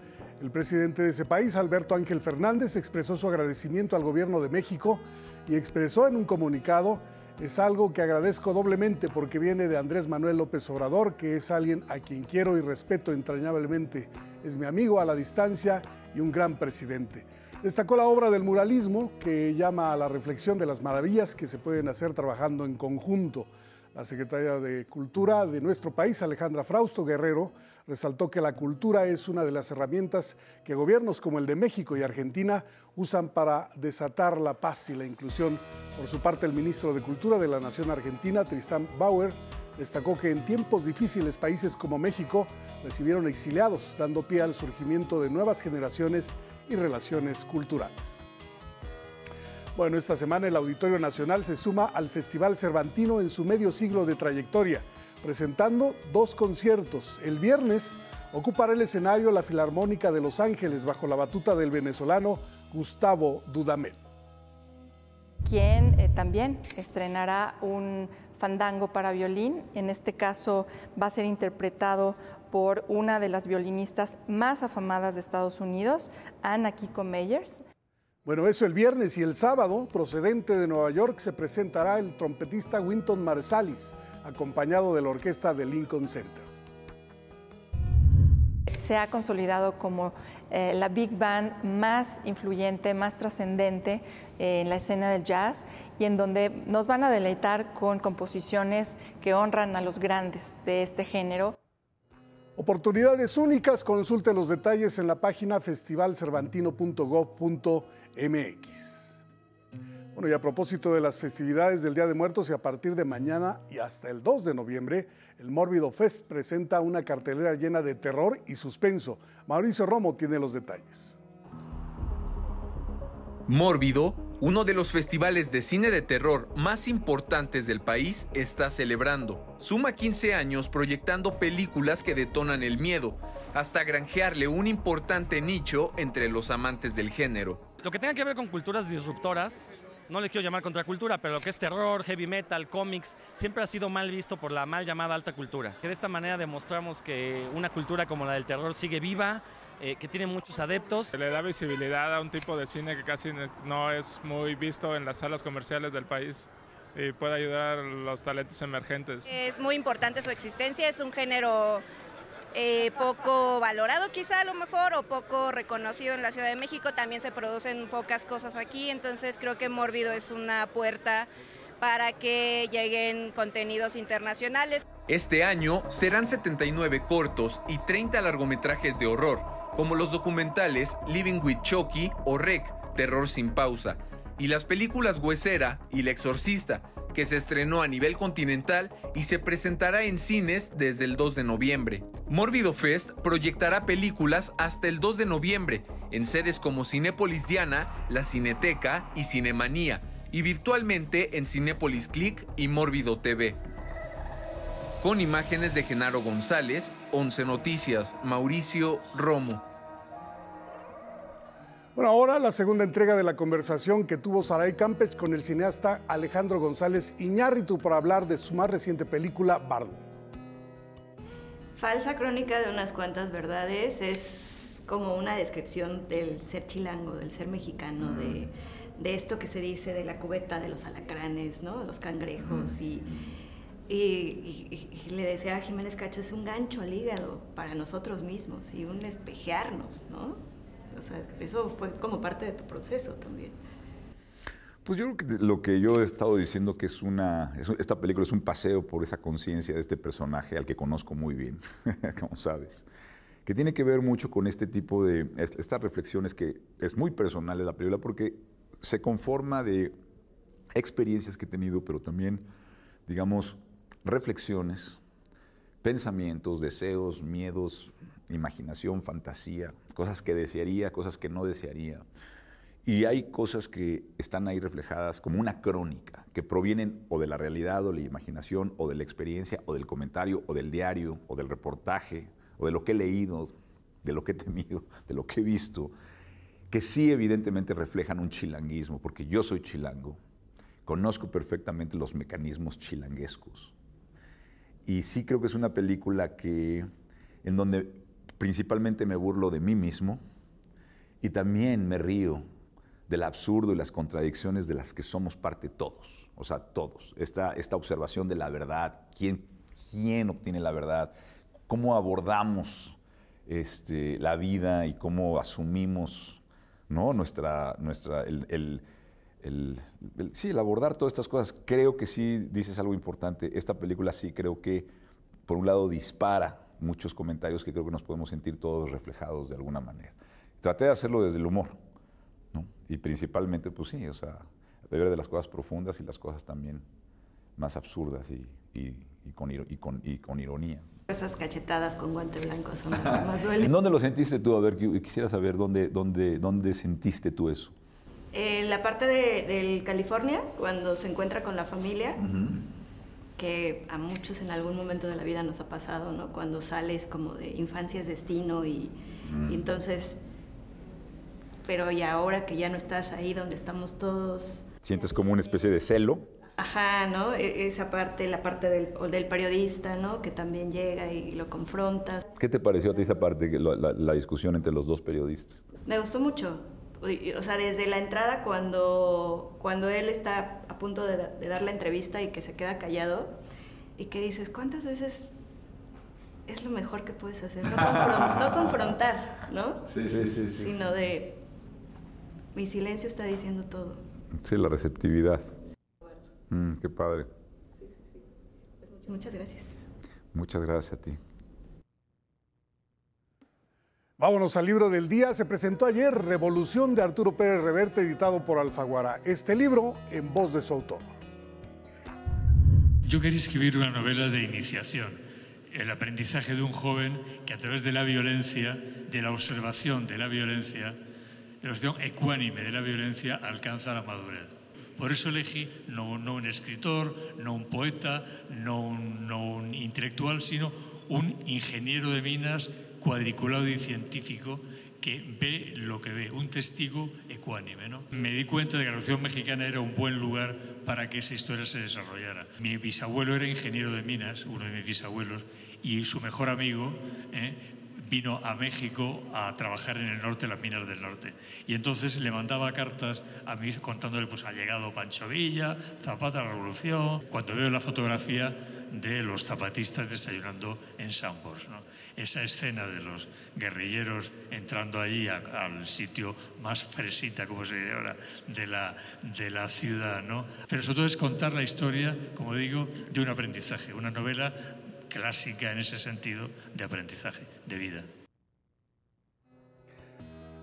El presidente de ese país, Alberto Ángel Fernández, expresó su agradecimiento al gobierno de México y expresó en un comunicado, es algo que agradezco doblemente porque viene de Andrés Manuel López Obrador, que es alguien a quien quiero y respeto entrañablemente. Es mi amigo a la distancia y un gran presidente. Destacó la obra del muralismo que llama a la reflexión de las maravillas que se pueden hacer trabajando en conjunto. La secretaria de Cultura de nuestro país, Alejandra Frausto Guerrero, resaltó que la cultura es una de las herramientas que gobiernos como el de México y Argentina usan para desatar la paz y la inclusión. Por su parte, el ministro de Cultura de la Nación Argentina, Tristan Bauer, destacó que en tiempos difíciles países como México recibieron exiliados, dando pie al surgimiento de nuevas generaciones y relaciones culturales. Bueno, esta semana el Auditorio Nacional se suma al Festival Cervantino en su medio siglo de trayectoria presentando dos conciertos. El viernes ocupará el escenario la Filarmónica de Los Ángeles bajo la batuta del venezolano Gustavo Dudamel. quien eh, también estrenará un fandango para violín. En este caso va a ser interpretado por una de las violinistas más afamadas de Estados Unidos, Anna Kiko Meyers. Bueno, eso el viernes y el sábado, procedente de Nueva York, se presentará el trompetista Winton Marsalis, acompañado de la orquesta de Lincoln Center. Se ha consolidado como eh, la big band más influyente, más trascendente eh, en la escena del jazz y en donde nos van a deleitar con composiciones que honran a los grandes de este género. Oportunidades únicas, consulte los detalles en la página festivalcervantino.gov.mx. Bueno, y a propósito de las festividades del Día de Muertos y a partir de mañana y hasta el 2 de noviembre, el Mórbido Fest presenta una cartelera llena de terror y suspenso. Mauricio Romo tiene los detalles. Mórbido, uno de los festivales de cine de terror más importantes del país, está celebrando. Suma 15 años proyectando películas que detonan el miedo, hasta granjearle un importante nicho entre los amantes del género. Lo que tenga que ver con culturas disruptoras, no les quiero llamar contracultura, pero lo que es terror, heavy metal, cómics, siempre ha sido mal visto por la mal llamada alta cultura. Que de esta manera demostramos que una cultura como la del terror sigue viva, eh, que tiene muchos adeptos. Se le da visibilidad a un tipo de cine que casi no es muy visto en las salas comerciales del país y puede ayudar a los talentos emergentes. Es muy importante su existencia, es un género eh, poco valorado quizá a lo mejor o poco reconocido en la Ciudad de México. También se producen pocas cosas aquí, entonces creo que Mórbido es una puerta para que lleguen contenidos internacionales. Este año serán 79 cortos y 30 largometrajes de horror, como los documentales Living with Chucky o Rec, Terror sin pausa, y las películas Huesera y El Exorcista, que se estrenó a nivel continental y se presentará en cines desde el 2 de noviembre. Mórbido Fest proyectará películas hasta el 2 de noviembre en sedes como Cinépolis Diana, La Cineteca y Cinemanía, y virtualmente en Cinépolis Click y Mórbido TV. Con imágenes de Genaro González, 11 Noticias, Mauricio Romo. Bueno, ahora la segunda entrega de la conversación que tuvo Saray Campech con el cineasta Alejandro González Iñárritu para hablar de su más reciente película, Bardo. Falsa crónica de unas cuantas verdades es como una descripción del ser chilango, del ser mexicano, de, esto que se dice de la cubeta de los alacranes, ¿no? los cangrejos y, y, le decía a Jiménez Cacho, es un gancho al hígado para nosotros mismos y un espejearnos, ¿no? O sea, eso fue como parte de tu proceso también. Pues yo creo que lo que yo he estado diciendo que es una, esta película es un paseo por esa conciencia de este personaje al que conozco muy bien, como sabes, que tiene que ver mucho con este tipo de, estas reflexiones que es muy personal de la película porque se conforma de experiencias que he tenido, pero también, digamos, reflexiones, pensamientos, deseos, miedos, imaginación, fantasía, cosas que desearía, cosas que no desearía. Y hay cosas que están ahí reflejadas como una crónica, que provienen o de la realidad, o de la imaginación, o de la experiencia, o del comentario, o del diario, o del reportaje, o de lo que he leído, de lo que he temido, de lo que he visto, que sí evidentemente reflejan un chilanguismo, porque yo soy chilango, conozco perfectamente los mecanismos chilanguescos. Y sí creo que es una película que, en donde principalmente me burlo de mí mismo y también me río del absurdo y las contradicciones de las que somos parte todos, o sea, todos. Esta, esta observación de la verdad, quién, quién obtiene la verdad, cómo abordamos este, la vida y cómo asumimos ¿no? nuestra, nuestra, el, sí, el abordar todas estas cosas. Creo que sí dices algo importante. Esta película sí creo que, por un lado, dispara muchos comentarios que creo que nos podemos sentir todos reflejados de alguna manera. Traté de hacerlo desde el humor, ¿no? Y principalmente, pues sí, o sea, ver de las cosas profundas y las cosas también más absurdas y, con, y, con, y con, ironía. Esas cachetadas con guante blanco son las que más duelen. ¿En dónde lo sentiste tú? A ver, quisiera saber dónde, dónde, dónde sentiste tú eso. En la parte de, del California, cuando se encuentra con la familia, que a muchos en algún momento de la vida nos ha pasado, ¿no? Cuando sales como de infancia es destino y, mm. entonces, pero y ahora que ya no estás ahí donde estamos todos, Sientes como una especie de celo. Ajá, ¿no? E, esa parte, la parte del, del periodista, ¿no? Que también llega y lo confronta. ¿Qué te pareció a ti esa parte, la, la discusión entre los dos periodistas? Me gustó mucho. O sea, desde la entrada, cuando, cuando él está a punto de, de dar la entrevista y que se queda callado, y que dices, ¿cuántas veces es lo mejor que puedes hacer? No, confrontar, ¿no? Sí, sí, sí. Sino de, mi silencio está diciendo todo. Sí, la receptividad. Mm, qué padre. Sí, sí, sí. Pues muchas gracias. Muchas gracias a ti. Vámonos al libro del día. Se presentó ayer Revolución de Arturo Pérez Reverte, editado por Alfaguara. Este libro en voz de su autor. Yo quería escribir una novela de iniciación, el aprendizaje de un joven que a través de la violencia, de la observación de la violencia, de la observación ecuánime de la violencia, alcanza la madurez. Por eso elegí no, un escritor, no un poeta, no no un intelectual, sino un ingeniero de minas cuadriculado y científico que ve lo que ve, un testigo ecuánime. ¿no? Me di cuenta de que la Revolución Mexicana era un buen lugar para que esa historia se desarrollara. Mi bisabuelo era ingeniero de minas, uno de mis bisabuelos, y su mejor amigo ¿eh? vino a México a trabajar en el norte, las minas del norte. Y entonces le mandaba cartas a mí contándole, pues ha llegado Pancho Villa, Zapata, la Revolución. Cuando veo la fotografía de los zapatistas desayunando en Sambors. ¿no? Esa escena de los guerrilleros entrando allí al sitio más fresita, como se dice ahora, de la, de la ciudad. ¿no? Pero sobre todo es contar la historia, como digo, de un aprendizaje, una novela clásica en ese sentido de aprendizaje, de vida.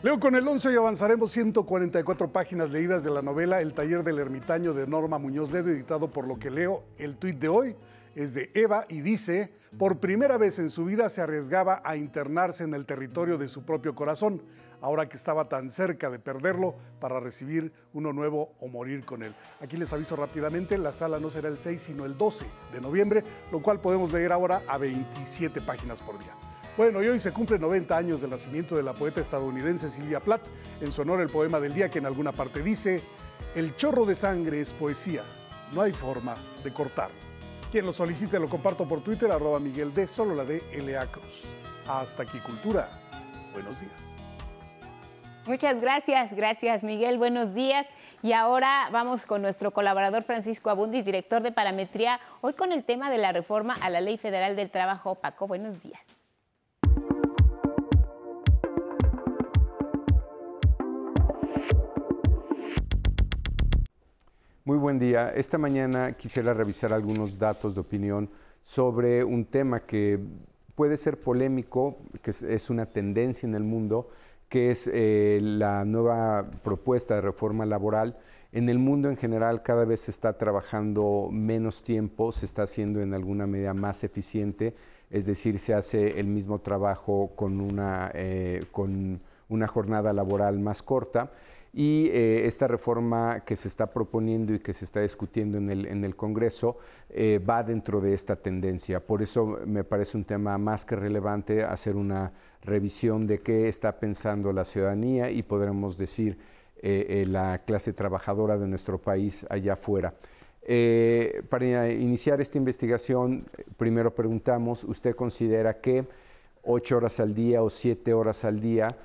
Leo con el 11 y avanzaremos 144 páginas leídas de la novela El taller del ermitaño de Norma Muñoz Ledo, editado por lo que leo. El tuit de hoy es de Eva y dice, por primera vez en su vida se arriesgaba a internarse en el territorio de su propio corazón, ahora que estaba tan cerca de perderlo para recibir uno nuevo o morir con él. Aquí les aviso rápidamente, la sala no será el 6 sino el 12 de noviembre, lo cual podemos leer ahora a 27 páginas por día. Bueno, y hoy se cumple 90 años del nacimiento de la poeta estadounidense Silvia Plath. En su honor el poema del día que en alguna parte dice, El chorro de sangre es poesía, no hay forma de cortarlo. Quien lo solicite lo comparto por Twitter, arroba Miguel de solo la de L.A. Cruz. Hasta aquí, Cultura. Buenos días. Muchas gracias, gracias Miguel, buenos días. Y ahora vamos con nuestro colaborador Francisco Abundis, director de Parametría, hoy con el tema de la reforma a la Ley Federal del Trabajo. Paco, buenos días. Muy buen día. Esta mañana quisiera revisar algunos datos de opinión sobre un tema que puede ser polémico, que es una tendencia en el mundo, que es eh, la nueva propuesta de reforma laboral. En el mundo en general cada vez se está trabajando menos tiempo, se está haciendo en alguna medida más eficiente, es decir, se hace el mismo trabajo con una, eh, con una jornada laboral más corta y eh, esta reforma que se está proponiendo y que se está discutiendo en el, en el Congreso eh, va dentro de esta tendencia. Por eso me parece un tema más que relevante hacer una revisión de qué está pensando la ciudadanía y podremos decir eh, la clase trabajadora de nuestro país allá afuera. para iniciar esta investigación, primero preguntamos, ¿usted considera que ocho horas al día o siete horas al día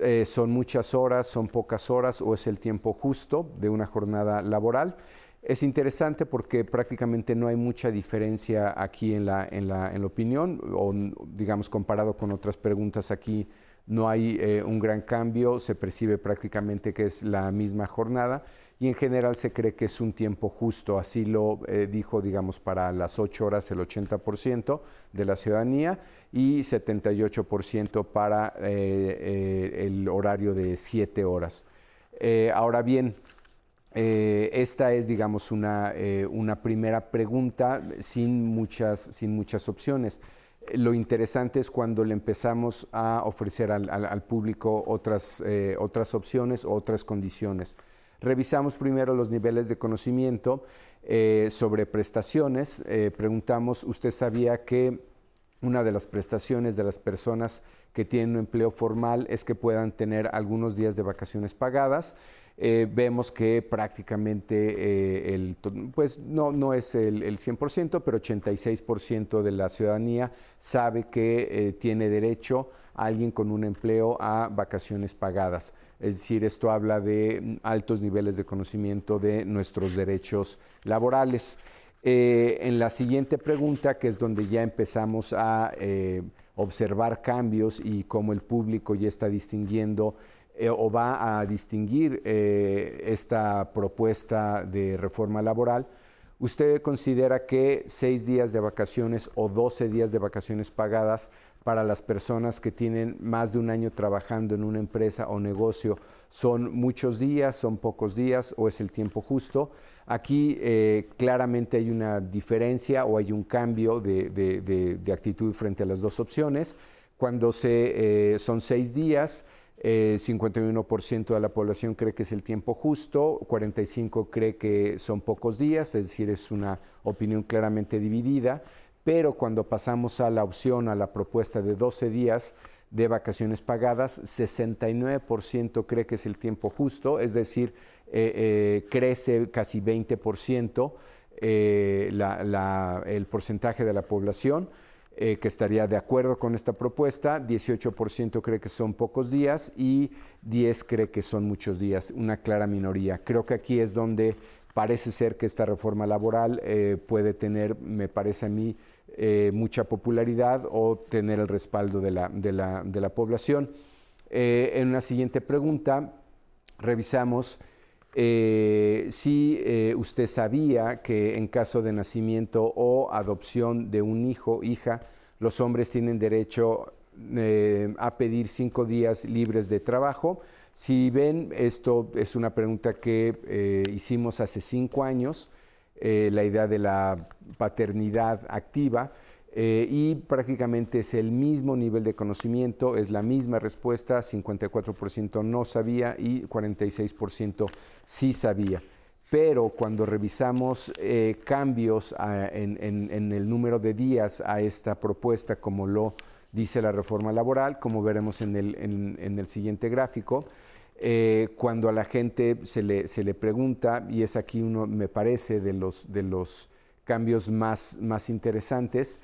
eh, son muchas horas, son pocas horas o es el tiempo justo de una jornada laboral. Es interesante porque prácticamente no hay mucha diferencia aquí en la, en la, en la opinión, o digamos comparado con otras preguntas aquí no hay eh, un gran cambio, se percibe prácticamente que es la misma jornada y en general se cree que es un tiempo justo, así lo eh, dijo, digamos, para las ocho horas el 80% de la ciudadanía y 78% para eh, el horario de siete horas. ahora bien, esta es, digamos, una, una primera pregunta sin muchas, sin muchas opciones lo interesante es cuando le empezamos a ofrecer al, público otras, eh, otras opciones otras condiciones. Revisamos primero los niveles de conocimiento eh, sobre prestaciones. Eh, preguntamos, ¿usted sabía que una de las prestaciones de las personas que tienen un empleo formal es que puedan tener algunos días de vacaciones pagadas. Eh, vemos que prácticamente pues no, no es el, 100%, pero 86% de la ciudadanía sabe que tiene derecho alguien con un empleo a vacaciones pagadas. Es decir, esto habla de mm, altos niveles de conocimiento de nuestros derechos laborales. en la siguiente pregunta, que es donde ya empezamos a observar cambios y cómo el público ya está distinguiendo eh, o va a distinguir eh, esta propuesta de reforma laboral, ¿usted considera que seis días de vacaciones o doce días de vacaciones pagadas para las personas que tienen más de un año trabajando en una empresa o negocio son muchos días, son pocos días o es el tiempo justo? Aquí eh, claramente hay una diferencia o hay un cambio de, actitud frente a las dos opciones. Cuando se, son seis días, 51% eh, de la población cree que es el tiempo justo, 45% cree que son pocos días, es decir, es una opinión claramente dividida, pero cuando pasamos a la opción, a la propuesta de 12 días de vacaciones pagadas, 69% cree que es el tiempo justo, es decir, eh, eh, crece casi 20% el porcentaje de la población. Eh, que estaría de acuerdo con esta propuesta, 18% cree que son pocos días y 10 cree que son muchos días, una clara minoría. Creo que aquí es donde parece ser que esta reforma laboral eh, puede tener, me parece a mí, eh, mucha popularidad o tener el respaldo de la, de la, de la población. en una siguiente pregunta, revisamos si usted sabía que en caso de nacimiento o adopción de un hijo, hija, los hombres tienen derecho eh, a pedir cinco días libres de trabajo. Si ven, esto es una pregunta que eh, hicimos hace cinco años, eh, la idea de la paternidad activa, y prácticamente es el mismo nivel de conocimiento, es la misma respuesta, 54% no sabía y 46% sí sabía. Pero cuando revisamos eh, cambios ah, en, el número de días a esta propuesta, como lo dice la reforma laboral, como veremos en el, siguiente gráfico, eh, cuando a la gente se le, pregunta, y es aquí uno, me parece, de los, de los cambios más, interesantes,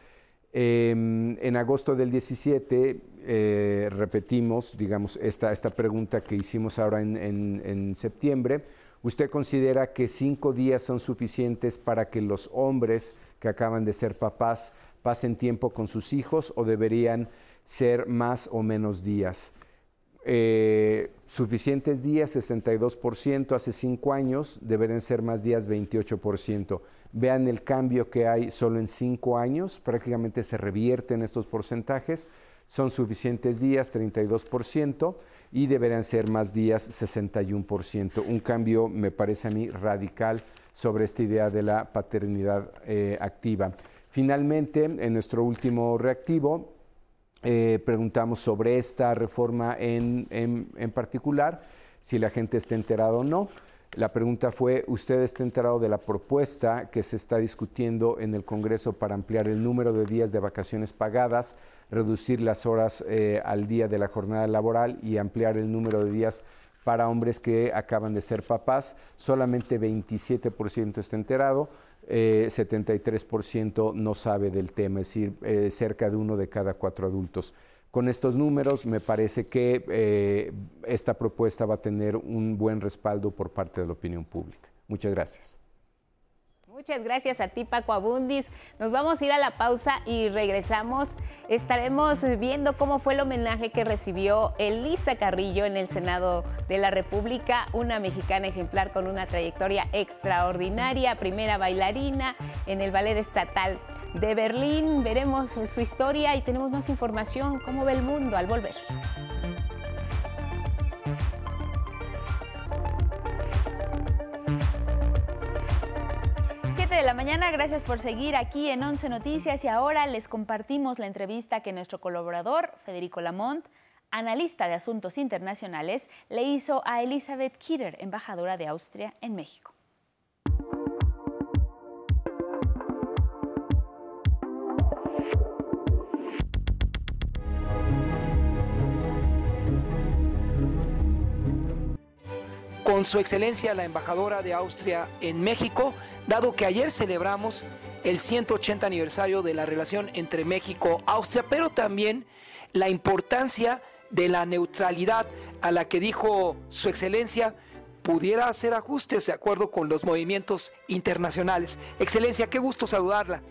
em, en agosto del 17 eh, repetimos, digamos, esta, esta pregunta que hicimos ahora en septiembre, ¿Usted considera que cinco días son suficientes para que los hombres que acaban de ser papás pasen tiempo con sus hijos o deberían ser más o menos días? Eh, suficientes días, 62%, hace cinco años deberían ser más días, 28%. Vean el cambio que hay solo en cinco años, prácticamente se revierten estos porcentajes. Son suficientes días, 32% y deberían ser más días 61%. Un cambio, me parece a mí, radical sobre esta idea de la paternidad eh, activa. Finalmente, en nuestro último reactivo, eh, preguntamos sobre esta reforma en, en, particular, si la gente está enterada o no. La pregunta fue, ¿usted está enterado de la propuesta que se está discutiendo en el Congreso para ampliar el número de días de vacaciones pagadas reducir las horas eh, al día de la jornada laboral y ampliar el número de días para hombres que acaban de ser papás. Solamente 27% está enterado, 73% eh, no sabe del tema, es decir, eh, cerca de uno de cada cuatro adultos. Con estos números me parece que esta propuesta va a tener un buen respaldo por parte de la opinión pública. Muchas gracias. Muchas gracias a ti, Paco Abundis. Nos vamos a ir a la pausa y regresamos. Estaremos viendo cómo fue el homenaje que recibió Elisa Carrillo en el Senado de la República, una mexicana ejemplar con una trayectoria extraordinaria, primera bailarina en el Ballet Estatal de Berlín. Veremos su historia y tenemos más información, cómo ve el mundo al volver. De la mañana, gracias por seguir aquí en 11 Noticias y ahora les compartimos la entrevista que nuestro colaborador, Federico Lamont, analista de asuntos internacionales, le hizo a Elizabeth Kitter, embajadora de Austria en México. Con su excelencia la embajadora de Austria en México, dado que ayer celebramos el 180 aniversario de la relación entre México y Austria, pero también la importancia de la neutralidad a la que dijo su excelencia pudiera hacer ajustes de acuerdo con los movimientos internacionales. Excelencia, qué gusto saludarla.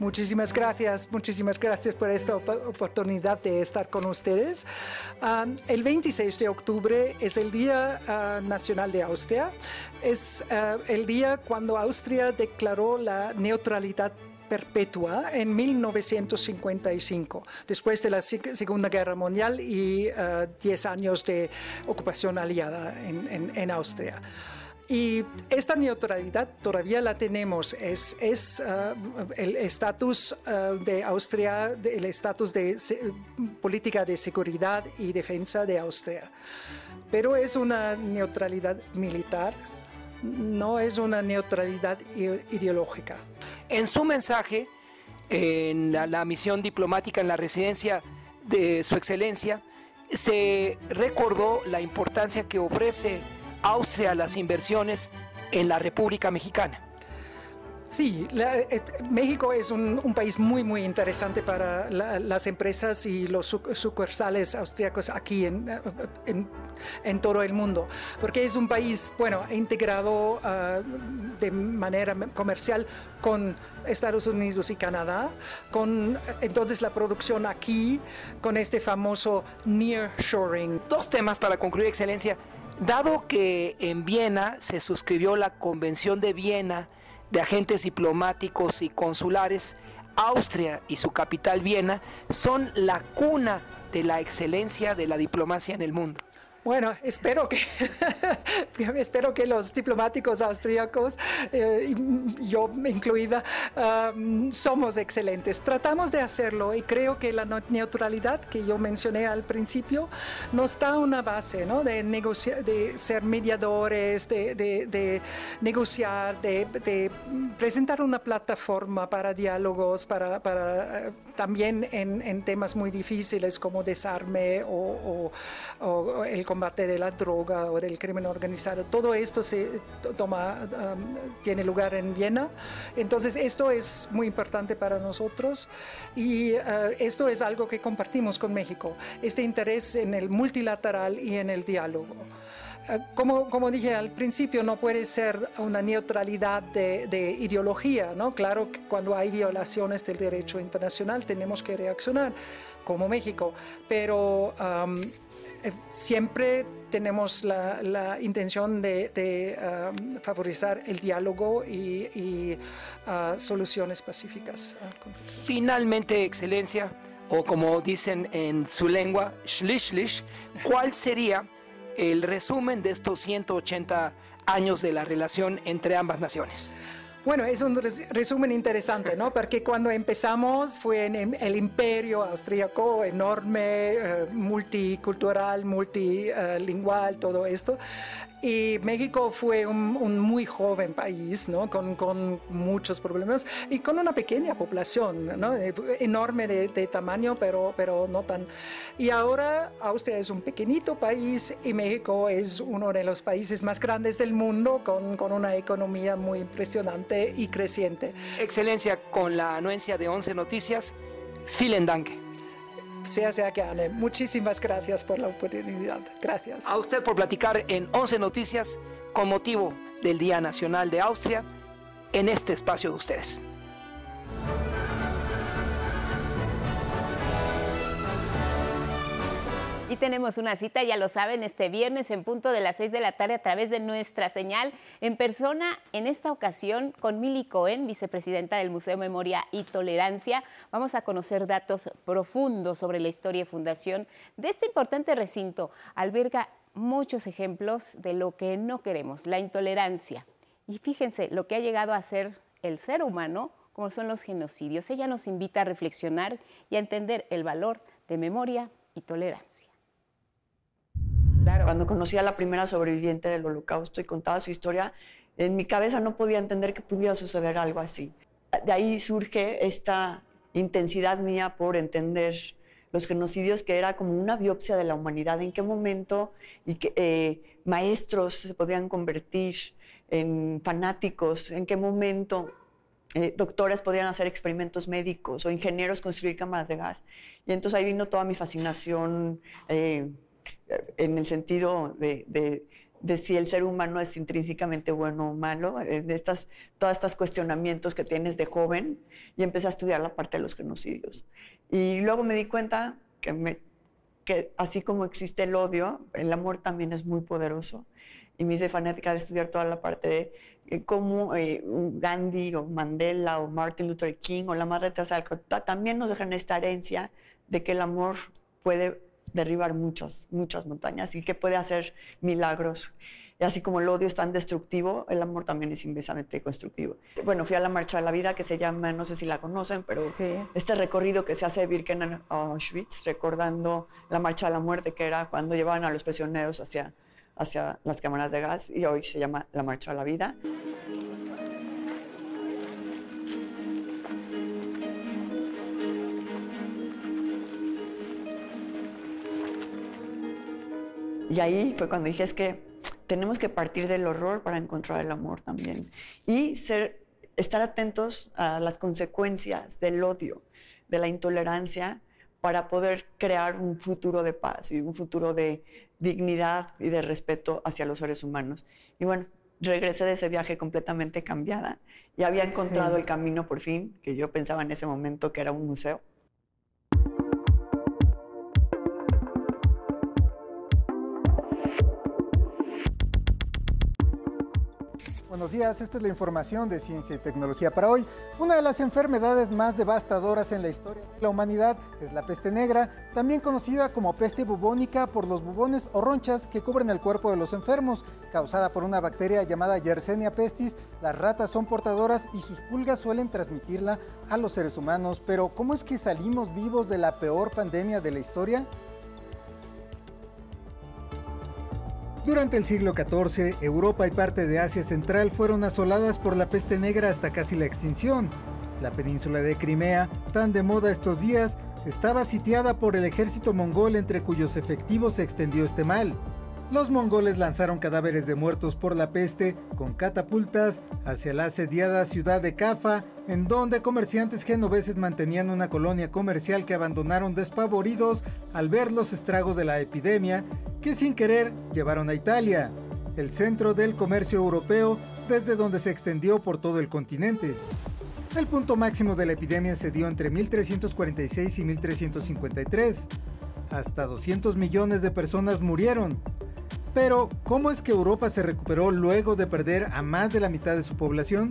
Muchísimas gracias, muchísimas gracias por esta oportunidad de estar con ustedes. Ah, el 26 de octubre es el Día ah, Nacional de Austria. Es ah, el día cuando Austria declaró la neutralidad perpetua en 1955, después de la Segunda Guerra Mundial y 10 años de ocupación aliada en Austria. Y esta neutralidad todavía la tenemos, es, es uh, el estatus uh, de Austria, el estatus de política de seguridad y defensa de Austria. Pero es una neutralidad militar, no es una neutralidad ideológica. En su mensaje, en la, la misión diplomática en la residencia de Su Excelencia, se recordó la importancia que ofrece Austria las inversiones en la República Mexicana. Sí, eh, México es un, país muy, muy interesante para las empresas y los sucursales austríacos aquí en, en, todo el mundo, porque es un país, bueno, integrado ah, de manera comercial con Estados Unidos y Canadá, con entonces la producción aquí, con este famoso nearshoring. Dos temas para concluir, Excelencia. Dado que en Viena se suscribió la Convención de Viena de Agentes Diplomáticos y Consulares, Austria y su capital Viena son la cuna de la excelencia de la diplomacia en el mundo. Bueno, espero que, espero que los diplomáticos austríacos, eh, yo incluida, somos excelentes. Tratamos de hacerlo y creo que la neutralidad que yo mencioné al principio nos da una base ¿no? de, de ser mediadores, de, negociar, de, presentar una plataforma para diálogos, para, eh, también en, temas muy difíciles como desarme o, o el combate de la droga o del crimen organizado. Todo esto se toma, um, tiene lugar en Viena. Entonces, esto es muy importante para nosotros y uh, esto es algo que compartimos con México, este interés en el multilateral y en el diálogo. Uh, como, como, dije al principio, no puede ser una neutralidad de, ideología, ¿no? Claro que cuando hay violaciones del derecho internacional tenemos que reaccionar como México, pero um, eh, siempre tenemos la, intención de, um, favorecer el diálogo y, uh, soluciones pacíficas. Uh, Finalmente, Excelencia, o como dicen en su lengua, ¿cuál sería el resumen de estos 180 años de la relación entre ambas naciones? Bueno, es un resumen interesante, ¿no? Porque cuando empezamos fue en el imperio austríaco enorme, eh, multicultural, multilingual, todo esto. Y México fue un, muy joven país, ¿no? Con, con, muchos problemas y con una pequeña población, ¿no? Enorme de, de, tamaño, pero, pero no tan... Y ahora Austria es un pequeñito país y México es uno de los países más grandes del mundo con, con una economía muy impresionante y creciente. Excelencia, con la anuencia de 11 Noticias, vielen Dank sea sea que Muchísimas gracias por la oportunidad. Gracias. A usted por platicar en 11 Noticias con motivo del Día Nacional de Austria en este espacio de ustedes. Y tenemos una cita, ya lo saben, este viernes en punto de las 6 de la tarde a través de nuestra señal en persona, en esta ocasión con Mili Cohen, vicepresidenta del Museo Memoria y Tolerancia. Vamos a conocer datos profundos sobre la historia y fundación de este importante recinto. Alberga muchos ejemplos de lo que no queremos, la intolerancia. Y fíjense lo que ha llegado a ser el ser humano, como son los genocidios. Ella nos invita a reflexionar y a entender el valor de memoria y tolerancia. Cuando conocí a la primera sobreviviente del holocausto y contaba su historia, en mi cabeza no podía entender que pudiera suceder algo así. De ahí surge esta intensidad mía por entender los genocidios, que era como una biopsia de la humanidad, en qué momento y que, eh, maestros se podían convertir en fanáticos, en qué momento eh, doctores podían hacer experimentos médicos o ingenieros construir cámaras de gas. Y entonces ahí vino toda mi fascinación eh, en el sentido de, de, si el ser humano es intrínsecamente bueno o malo, de estas, todos estos cuestionamientos que tienes de joven, y empecé a estudiar la parte de los genocidios. Y luego me di cuenta que, me, que así como existe el odio, el amor también es muy poderoso. Y me hice fanática de estudiar toda la parte de eh, cómo eh, Gandhi o Mandela o Martin Luther King o la Madre de Calcuta también nos dejan esta herencia de que el amor puede derribar muchas, muchas montañas y que puede hacer milagros. Y así como el odio es tan destructivo, el amor también es inmensamente constructivo. Bueno, fui a la Marcha de la Vida, que se llama, no sé si la conocen, pero este recorrido que se hace de Birkenau a Auschwitz, recordando la Marcha de la Muerte, que era cuando llevaban a los prisioneros hacia, hacia las cámaras de gas, y hoy se llama la Marcha de la Vida. Y ahí fue cuando dije, es que tenemos que partir del horror para encontrar el amor también. Y ser, estar atentos a las consecuencias del odio, de la intolerancia, para poder crear un futuro de paz y un futuro de dignidad y de respeto hacia los seres humanos. Y bueno, regresé de ese viaje completamente cambiada y había encontrado el camino por fin, que yo pensaba en ese momento que era un museo. Buenos días, esta es la información de ciencia y tecnología para hoy. Una de las enfermedades más devastadoras en la historia de la humanidad es la peste negra, también conocida como peste bubónica por los bubones o ronchas que cubren el cuerpo de los enfermos. Causada por una bacteria llamada Yersinia pestis, las ratas son portadoras y sus pulgas suelen transmitirla a los seres humanos. Pero ¿cómo es que salimos vivos de la peor pandemia de la historia? Durante el siglo XIV, Europa y parte de Asia Central fueron asoladas por la peste negra hasta casi la extinción. La península de Crimea, tan de moda estos días, estaba sitiada por el ejército mongol entre cuyos efectivos se extendió este mal. Los mongoles lanzaron cadáveres de muertos por la peste con catapultas hacia la asediada ciudad de Cafa, en donde comerciantes genoveses mantenían una colonia comercial que abandonaron despavoridos al ver los estragos de la epidemia que sin querer llevaron a Italia, el centro del comercio europeo desde donde se extendió por todo el continente. El punto máximo de la epidemia se dio entre 1346 y 1353. Hasta 200 millones de personas murieron, pero, ¿cómo es que Europa se recuperó luego de perder a más de la mitad de su población?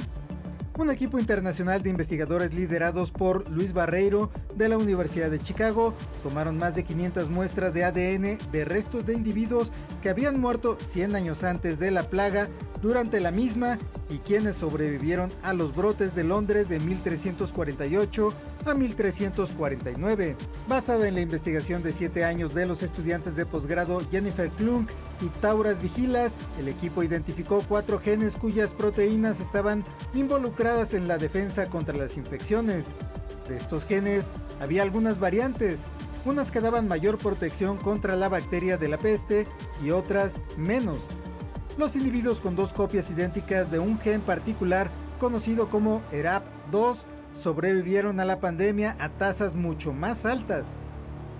Un equipo internacional de investigadores liderados por Luis Barreiro de la Universidad de Chicago tomaron más de 500 muestras de ADN de restos de individuos que habían muerto 100 años antes de la plaga durante la misma y quienes sobrevivieron a los brotes de Londres de 1348 a 1349. Basada en la investigación de 7 años de los estudiantes de posgrado Jennifer Klunk y Tauras Vigilas, el equipo identificó cuatro genes cuyas proteínas estaban involucradas en la defensa contra las infecciones. De estos genes había algunas variantes, unas que daban mayor protección contra la bacteria de la peste y otras menos. Los individuos con dos copias idénticas de un gen particular conocido como ERAP2 sobrevivieron a la pandemia a tasas mucho más altas.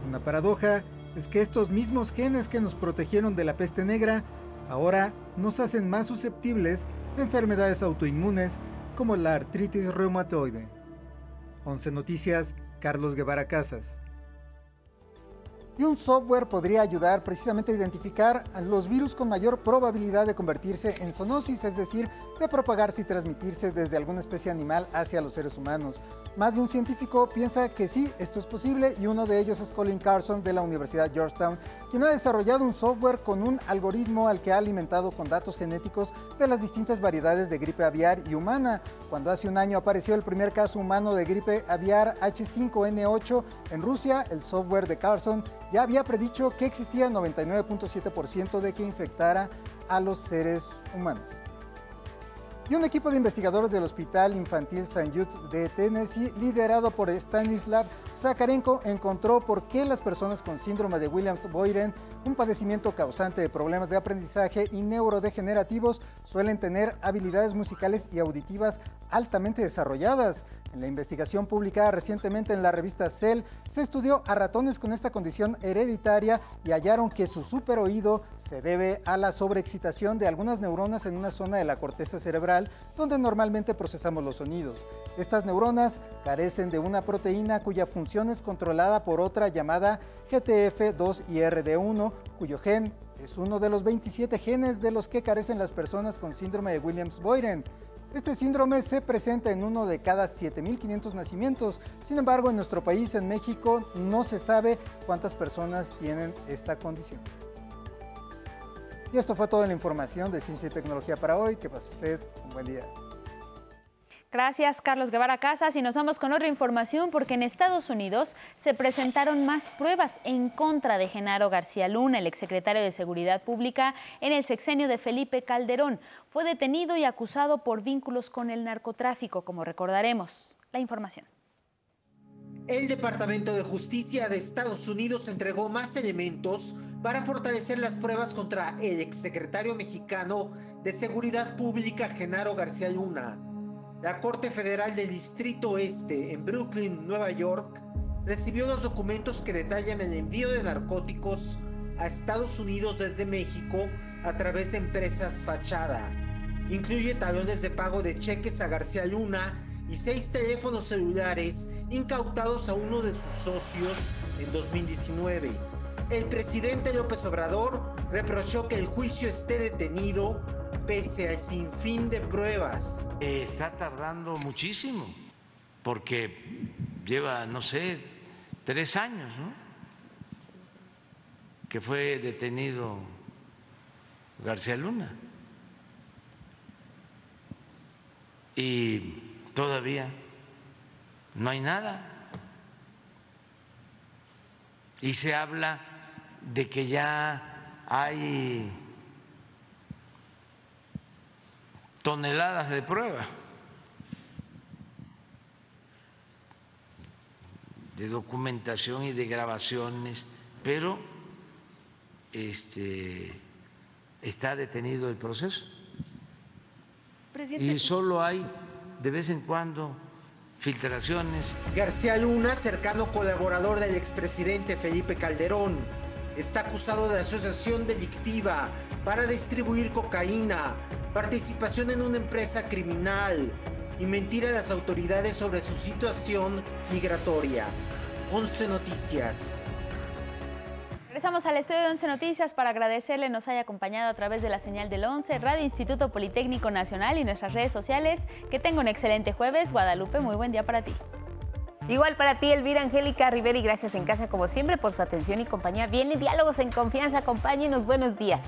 Una paradoja es que estos mismos genes que nos protegieron de la peste negra ahora nos hacen más susceptibles a enfermedades autoinmunes como la artritis reumatoide. 11 Noticias, Carlos Guevara Casas y un software podría ayudar precisamente a identificar a los virus con mayor probabilidad de convertirse en zoonosis, es decir, de propagarse y transmitirse desde alguna especie animal hacia los seres humanos. Más de un científico piensa que sí, esto es posible y uno de ellos es Colin Carson de la Universidad Georgetown, quien ha desarrollado un software con un algoritmo al que ha alimentado con datos genéticos de las distintas variedades de gripe aviar y humana. Cuando hace un año apareció el primer caso humano de gripe aviar H5N8 en Rusia, el software de Carson ya había predicho que existía 99.7% de que infectara a los seres humanos. Y un equipo de investigadores del Hospital Infantil St. Jude de Tennessee, liderado por Stanislav Zakarenko, encontró por qué las personas con síndrome de Williams-Boyden, un padecimiento causante de problemas de aprendizaje y neurodegenerativos, suelen tener habilidades musicales y auditivas altamente desarrolladas. En la investigación publicada recientemente en la revista Cell, se estudió a ratones con esta condición hereditaria y hallaron que su superoído se debe a la sobreexcitación de algunas neuronas en una zona de la corteza cerebral donde normalmente procesamos los sonidos. Estas neuronas carecen de una proteína cuya función es controlada por otra llamada GTF2IRD1, cuyo gen es uno de los 27 genes de los que carecen las personas con síndrome de Williams-Boyden. Este síndrome se presenta en uno de cada 7.500 nacimientos. Sin embargo, en nuestro país, en México, no se sabe cuántas personas tienen esta condición. Y esto fue toda la información de Ciencia y Tecnología para hoy. Que pase usted un buen día. Gracias, Carlos Guevara Casas. Y nos vamos con otra información porque en Estados Unidos se presentaron más pruebas en contra de Genaro García Luna, el exsecretario de Seguridad Pública en el sexenio de Felipe Calderón. Fue detenido y acusado por vínculos con el narcotráfico, como recordaremos. La información. El Departamento de Justicia de Estados Unidos entregó más elementos para fortalecer las pruebas contra el exsecretario mexicano de Seguridad Pública, Genaro García Luna. La Corte Federal del Distrito Este en Brooklyn, Nueva York, recibió los documentos que detallan el envío de narcóticos a Estados Unidos desde México a través de empresas fachada. Incluye talones de pago de cheques a García Luna y seis teléfonos celulares incautados a uno de sus socios en 2019. El presidente López Obrador reprochó que el juicio esté detenido pese al sinfín de pruebas. está tardando muchísimo, porque lleva, no sé, tres años, ¿no? Que fue detenido García Luna. Y todavía no hay nada. Y se habla de que ya hay toneladas de pruebas, de documentación y de grabaciones, pero este, está detenido el proceso. Y solo hay de vez en cuando filtraciones. García Luna, cercano colaborador del expresidente Felipe Calderón, está acusado de asociación delictiva para distribuir cocaína, participación en una empresa criminal y mentir a las autoridades sobre su situación migratoria. 11 Noticias. Regresamos al estudio de 11 Noticias para agradecerle nos haya acompañado a través de la señal del 11, Radio Instituto Politécnico Nacional y nuestras redes sociales. Que tenga un excelente jueves. Guadalupe, muy buen día para ti. Igual para ti, Elvira Angélica Rivera, y gracias en casa como siempre por su atención y compañía. Viene Diálogos en Confianza, acompáñenos, buenos días.